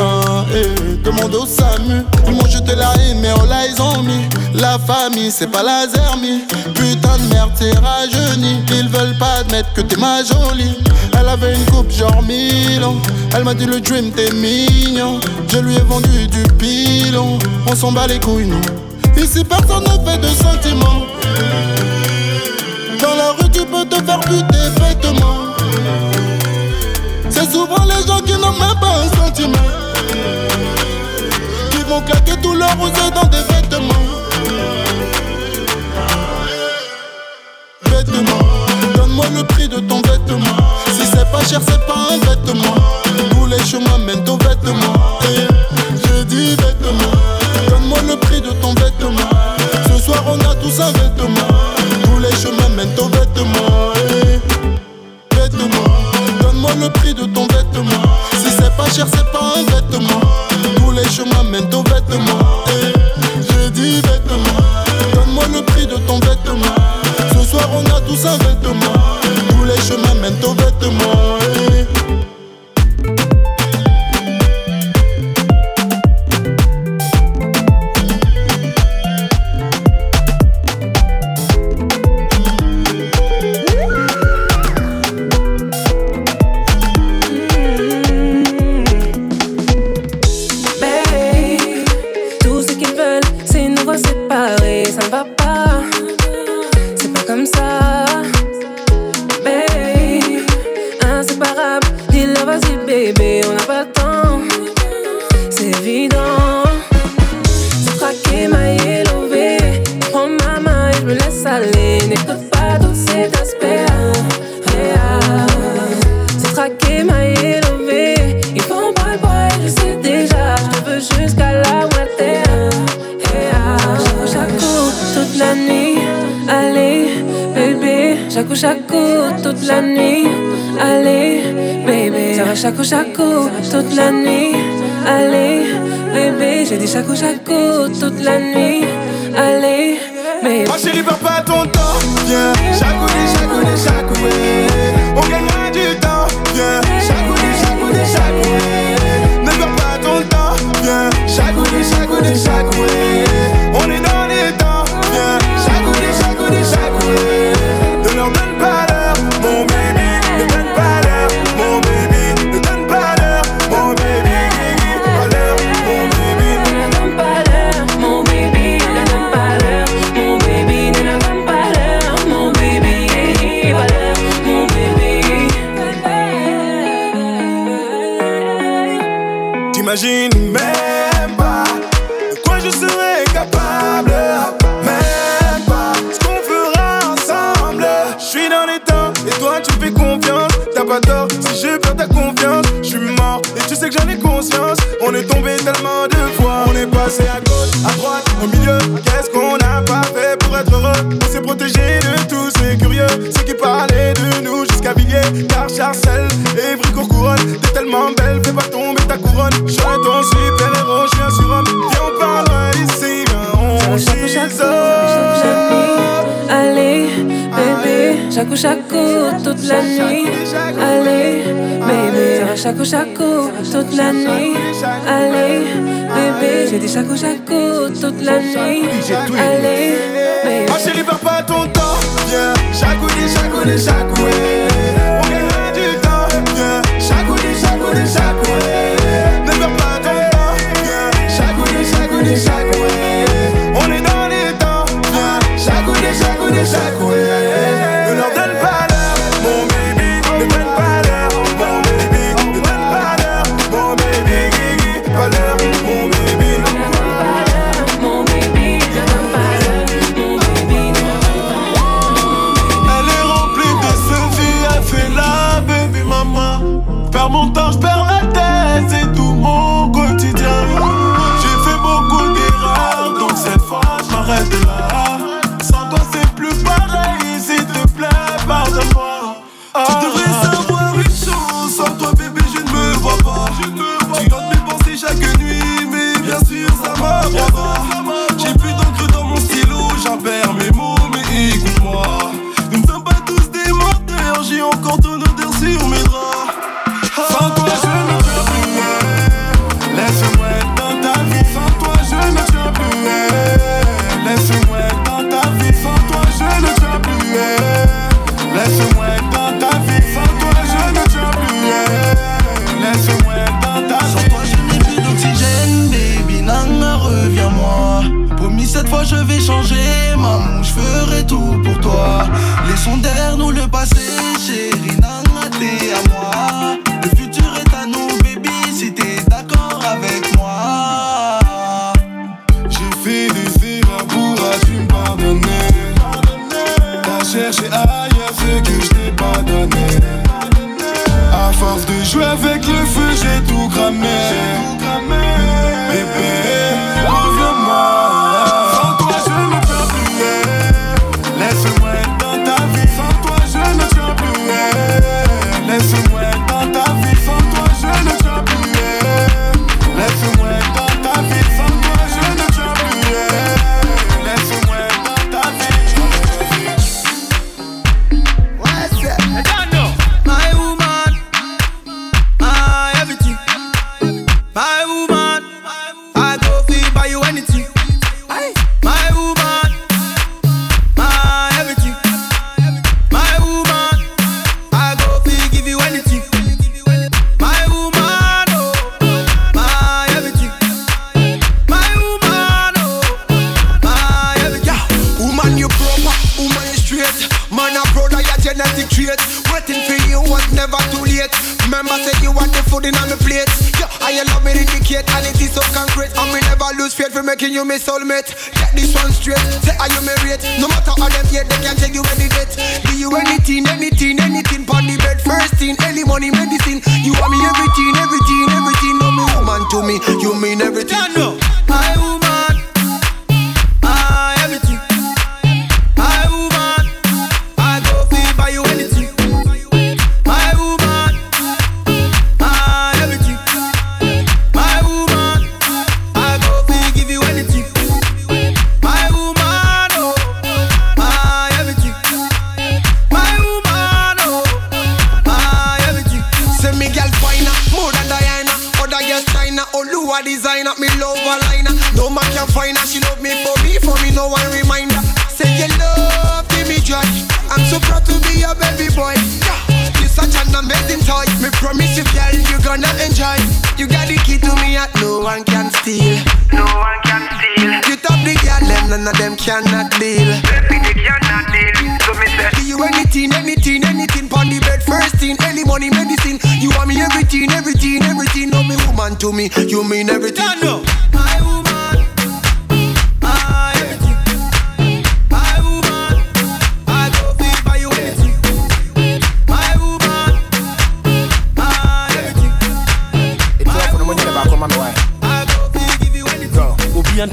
Demande au SAMU. Ils m'ont jeté la haine, mais oh là ils ont mis. La famille, c'est pas la zermie. Putain de merde, c'est rajeuni. Ils veulent pas admettre que t'es ma jolie. Elle avait une coupe genre Milan. Elle m'a dit le dream, t'es mignon. Je lui ai vendu du pilon. On s'en bat les couilles, non. Ici personne ne fait de sentiments. Tu peux te faire buter bêtement. C'est souvent les gens qui n'ont même pas un sentiment. Qui vont claquer tout leur rosé dans des vêtements. Vêtements, donne-moi le prix de ton vêtement. Si c'est pas cher, c'est pas un vêtement. Tous les chemins mènent aux vêtements. Je dis vêtements, donne-moi le prix de ton vêtement. Ce soir, on a tous un vêtement. Tous les chemins mènent aux vêtements. Eh, vêtements, donne-moi le prix de ton vêtement. Si c'est pas cher, c'est pas un vêtement. Tous les chemins mènent aux vêtements. Eh, je dis vêtements, donne-moi le prix de ton vêtement. Ce soir, on a tous un vêtement. Tous les chemins mènent aux vêtements. eh.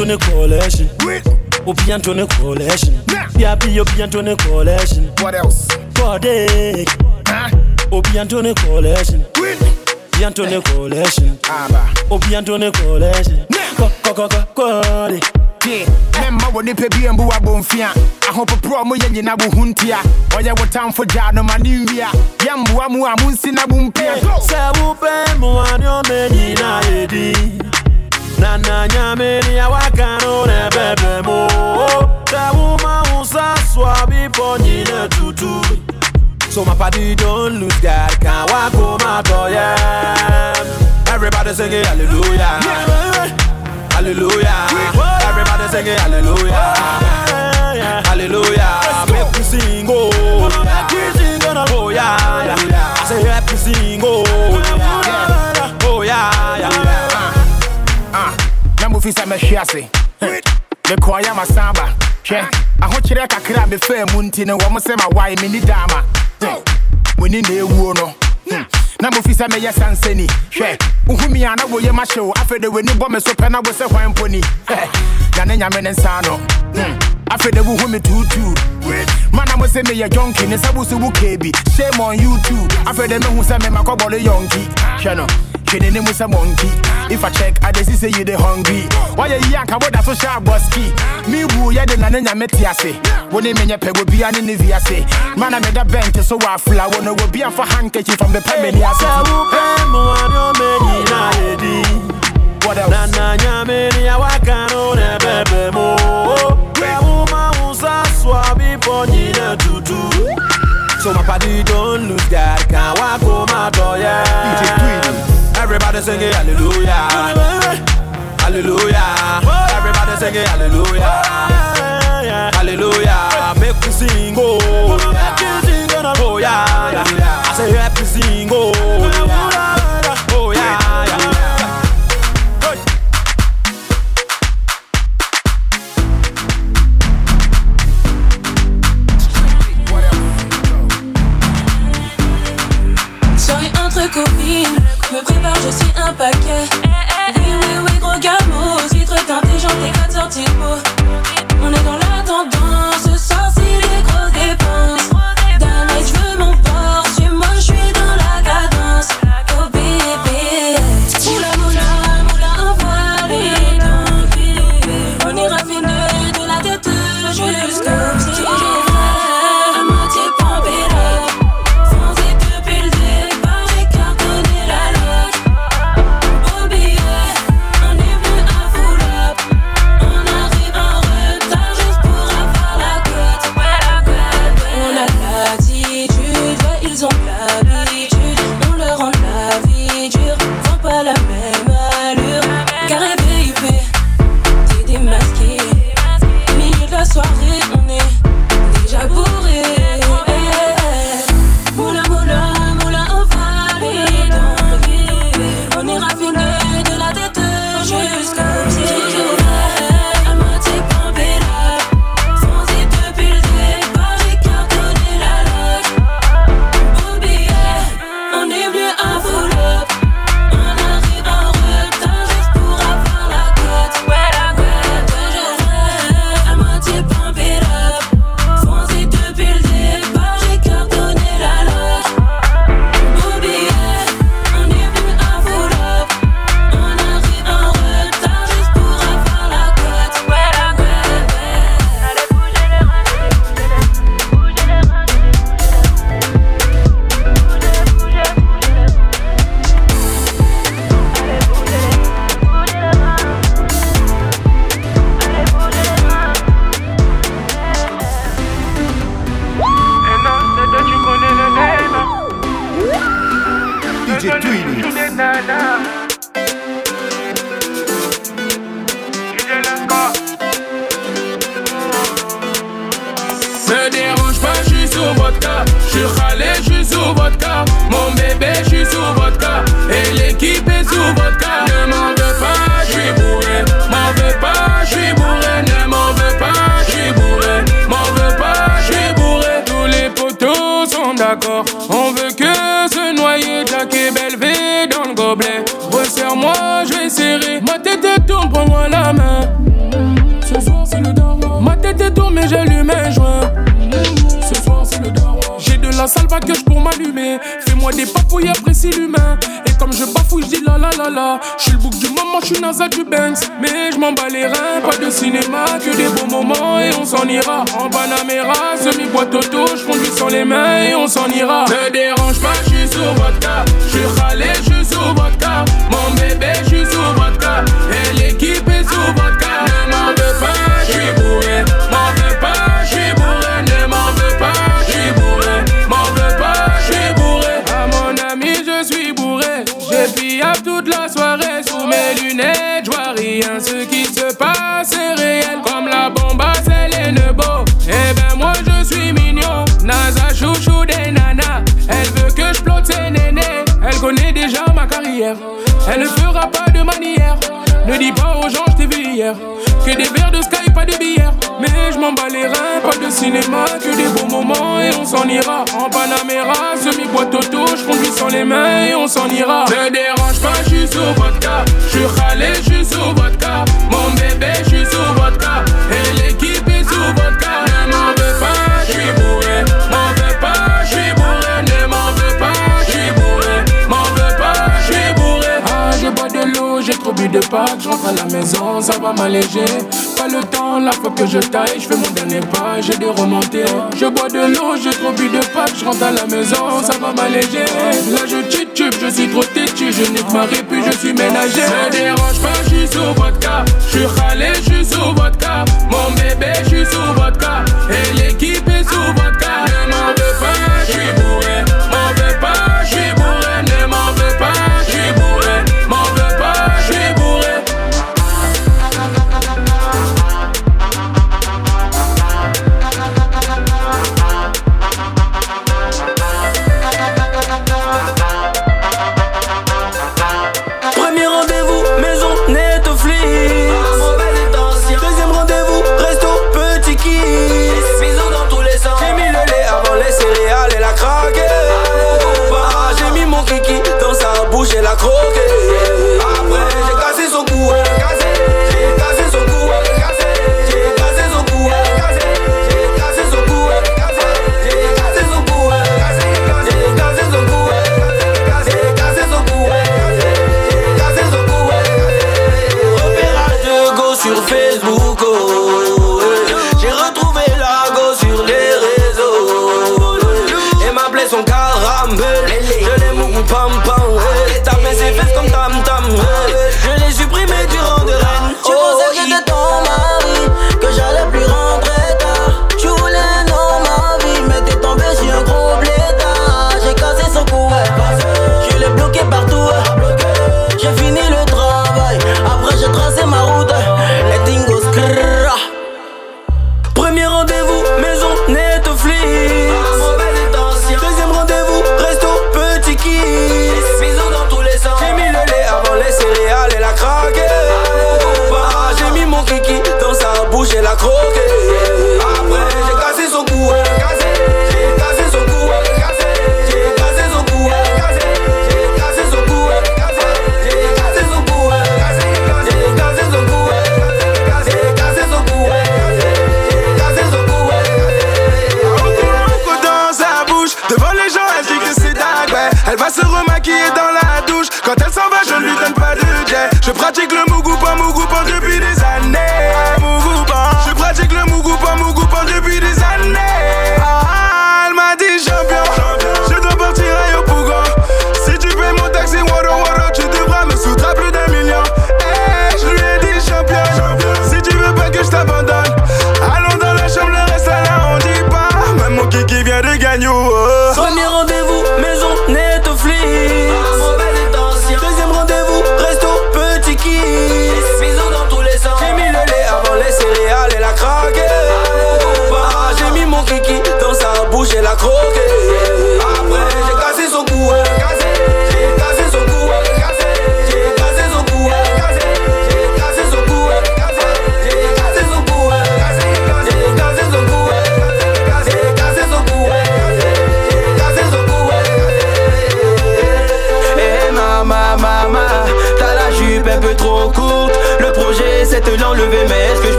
Tony Coalition. Opian Tony Coalition. Yeah, be Opian Tony Coalition. What else? For day. Huh? Opian Tony Coalition. Opian Tony Coalition. Opian Tony Coalition. Kode. mɛmma wɔ nipa bi mbu abɔmfia ahopoporɔ mo yɛ nyina wo ho ntia ɔyɛ wo tamfo gyaa no ma ne nwia mu a monsi na mompia sɛ wopɛ mmoa ne ɔma nyinaa ɛdi na nyame ne awaka no ne bɛbɛ mu sɛ woma wo sa soa bepɔ nyina tutu So my party don't lose God, can't walk home yeah. Everybody singing hallelujah, hallelujah. Everybody singing hallelujah, hallelujah. Make me sing, oh, make me sing, oh yeah, yeah. I say happy sing, oh, yeah, oh yeah, yeah. Mofi sɛ mɛhwe ase mekɔɔyɛ masaba hwɛ ahokyerɛ kakra a mefaa mu nti no wɔ mo sɛ mawae menni daama moni na ɛwuo no na mofi sɛ mɛyɛ sansani hwɛ wohumi a na woyɛ mahyew afei de w'ani bɔ me so pɛ na wo sɛ hwan mponi na ne nyame ne nsa no afei de wohu me tuutuu mana mo sɛ meyɛ jonki ne sɛ wo so wo kee bi shame on you too. Afei de mehu sɛ memakɔbɔle yɔnki hwɛ no Kidding him with a monkey. If I check, I just say you the hungry. Why you yank about that so sharp, busky? Me woo, yeah, the nana ya metiase. When they mean your peg will be an in the VSA. Man, I made a bank so I fly. When I be a for handkerchief from the Pemini. What else? Nana nyamini ya wakano ne bebe mo. Kwa muma usa swabi ponyine tutu. So my body don't lose that. Can't walk on my door, yeah. Everybody sing it, hallelujah. Hallelujah. Everybody sing it, hallelujah. Hallelujah. Make me sing, oh. Make me sing, oh, yeah. I say, help me sing, oh. Un paquet. Oui, oui, oui, gros gamo, vitre teintée, j'en ai quatre sorties de peau. On est dans la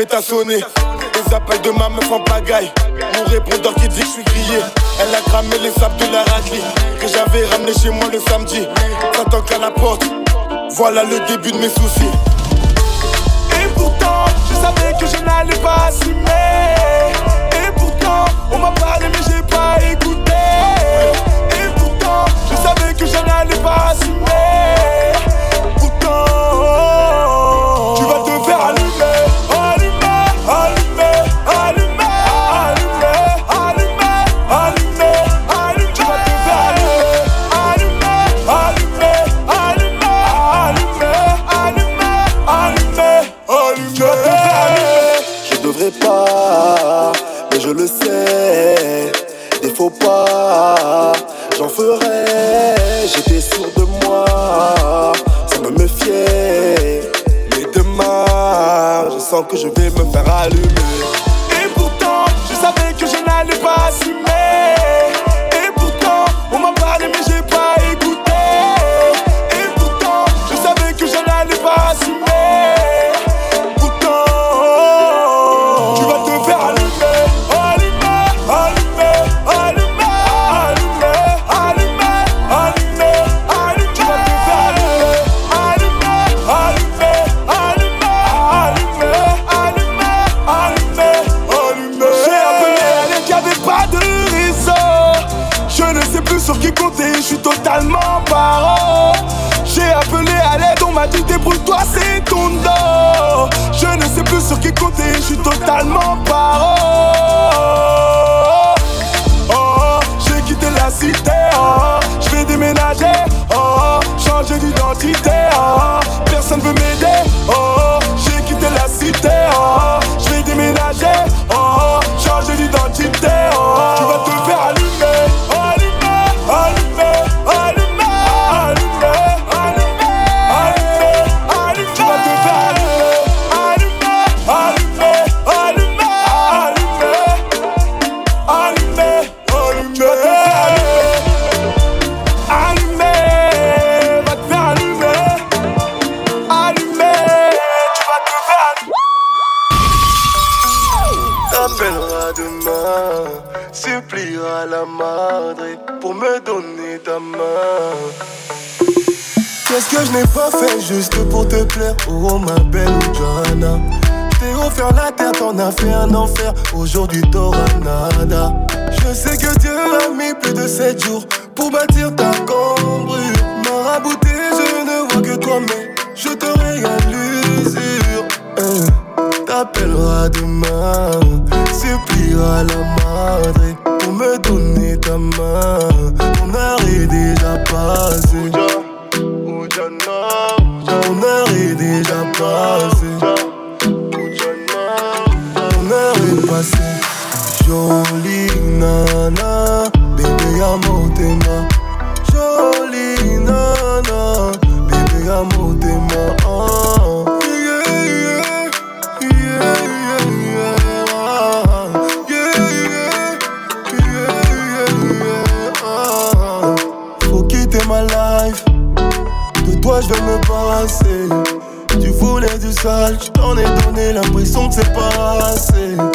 Les appels de ma meuf en pagaille. Mon répondeur qui dit que je suis grillé. Elle a cramé les sables de la raclée que j'avais ramené chez moi le samedi. Ça toque à la porte. Voilà le début de mes soucis. Et pourtant, je savais que je n'allais pas assumer. Et pourtant, on m'a parlé mais j'ai pas écouté. Et pourtant, je savais que je n'allais pas assumer. la terre t'en a fait un enfer. Aujourd'hui, t'auras nada. Je sais que Dieu a mis plus de 7 jours pour bâtir ta cambrure. Marabouté, je ne vois que toi, mais je te régale l'usure. Euh, t'appelleras demain. j'ai l'impression que c'est pas assez.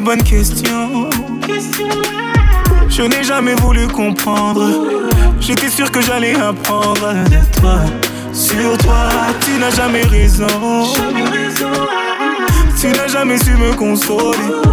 les bonnes. Je n'ai jamais voulu comprendre. J'étais sûr que j'allais apprendre de toi. Sur toi, tu n'as jamais raison. Tu n'as jamais su me consoler.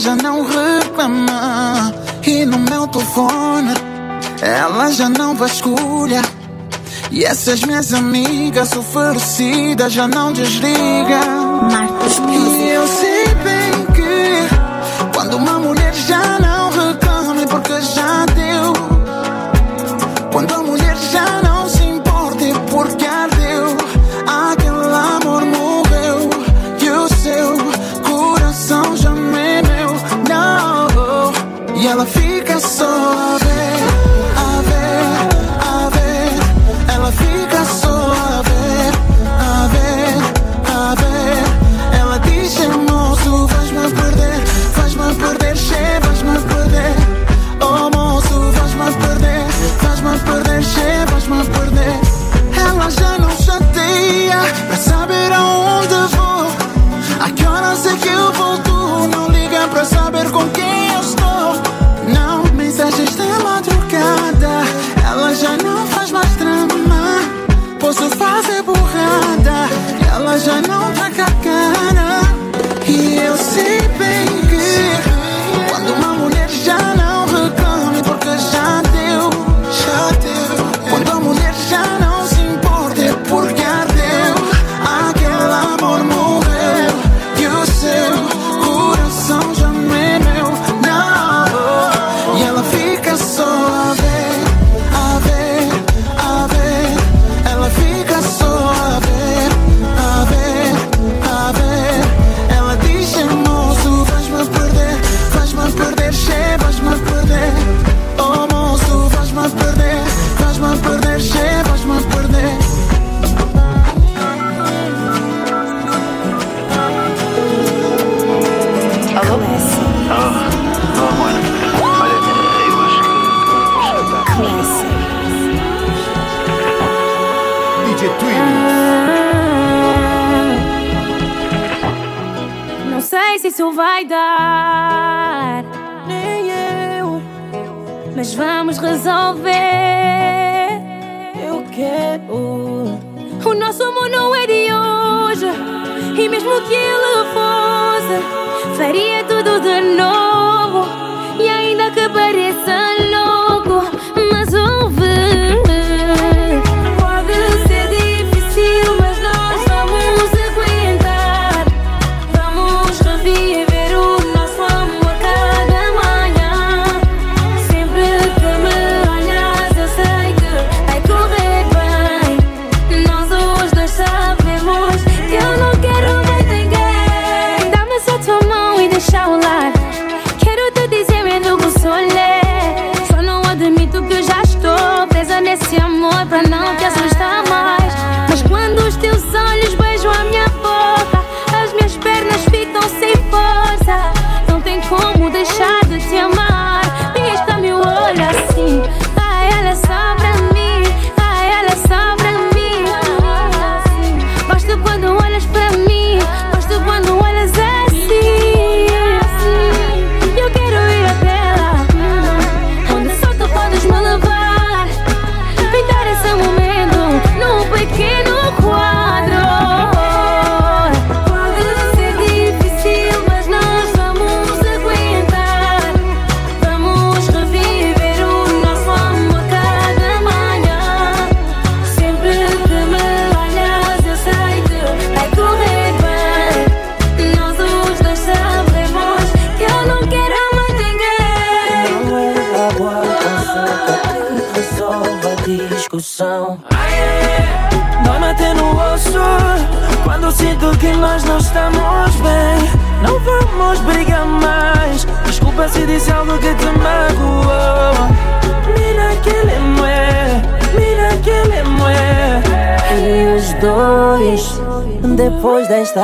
já não reclama. E no meu telefone, ela já não vasculha. E essas minhas amigas oferecidas já não desliga. Marcos, e eu sei bem que quando uma mulher já não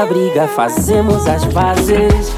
briga, fazemos as pazes.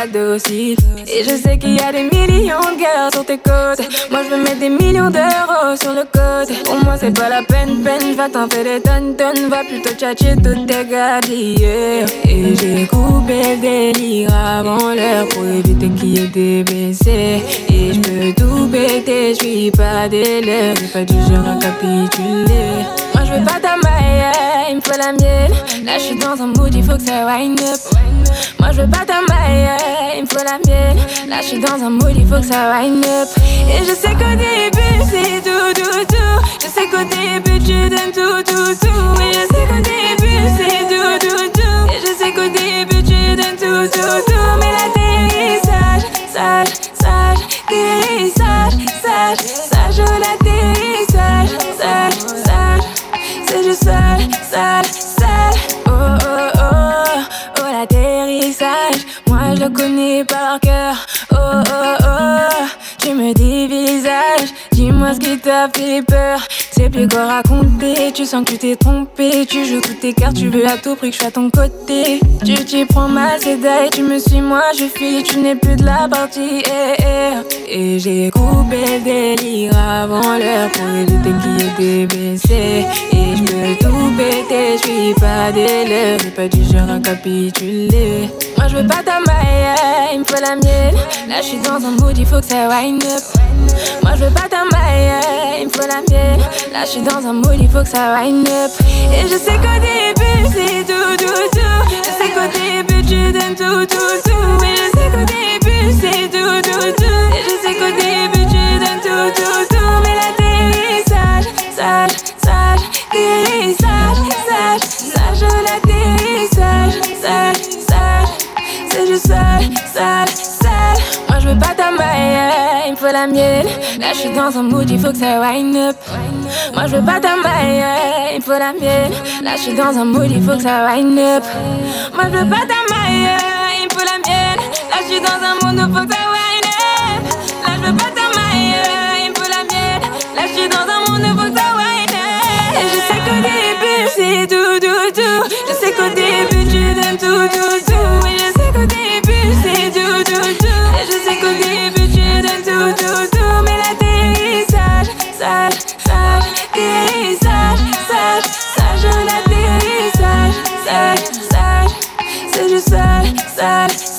Et je sais qu'il y a des millions de gars sur tes côtes. Moi je veux mettre des millions d'euros sur le côté. Pour moi c'est pas la peine, peine, va t'en faire des tonnes, tonnes, va plutôt tchatcher toutes tes gardiers. Et j'ai coupé le délire avant l'heure pour éviter qu'il y ait des blessés. Et je peux tout péter, je suis pas des lèvres, j'ai pas du genre à capituler. Je veux pas ta maille, il me faut la mienne. Là je suis dans un mood, il faut que ça wind up. Moi je veux pas ta maille, il me faut la mienne. Là je suis dans un mood, il faut que ça wind up. Et je sais qu'au début c'est tout, tout, tout. Je sais qu'au début tu donnes tout, tout, tout. Et je sais qu'au début c'est tout, tout, tout. Et je sais qu'au début tu donnes tout, tout, tout. Mais l'atterrissage, sage, sage, atterrissage, sage, sage, l'atterrissage, Juste sale, sale, sale. Oh oh oh, oh l'atterrissage. Moi je le connais par cœur. Oh oh oh, tu me dévisage. Dis-moi ce qui t'a fait peur. C'est plus quoi raconter. Tu sens que tu t'es trompé. Tu joues toutes tes cartes, tu veux à tout prix que je sois à ton côté. Tu t'y prends mal, c'est d'ailleurs. Tu me suis, moi je fuis. Tu n'es plus de la partie. eh, eh. Et j'ai coupé le délire avant l'heure pour éviter qu'il y ait des blessés. Et je peux tout péter, je suis pas des. J'ai pas du genre à capituler. Moi je veux pas ta maille, il me faut la mienne. Là je suis dans un mood, il faut que ça wind up. Moi je veux pas ta maille, il me faut la mienne. Là je suis dans un mood, il faut que ça wind up. Et je sais qu'au début c'est tout, tout, tout. Je sais qu'au début tu donnes tout, tout, tout. Et je sais qu'au début c'est tout, tout, tout. Et je sais qu'au début tu donnes tout, tout, tout. Mais l'atterrissage, sage, sage, atterrissage, sage, sage, l'atterrissage, sage, sage. C'est juste sale, sale, sale. Je veux pas ta maille, il me faut la mienne. Là je suis dans un mood, il faut que ça wind up. Moi je veux pas ta maille, il me faut la mienne. Là je suis dans un mood, il faut que ça wind up. Moi je veux pas ta maille, il me faut la mienne. Là je suis dans un mood, il faut que ça wind up. Là je veux pas ta maille, il me faut la mienne. Là je suis dans un monde, il faut que ça wind up. Je sais qu'au début c'est tout, tout, tout. Je sais qu'au début tu tout, tout, tout. that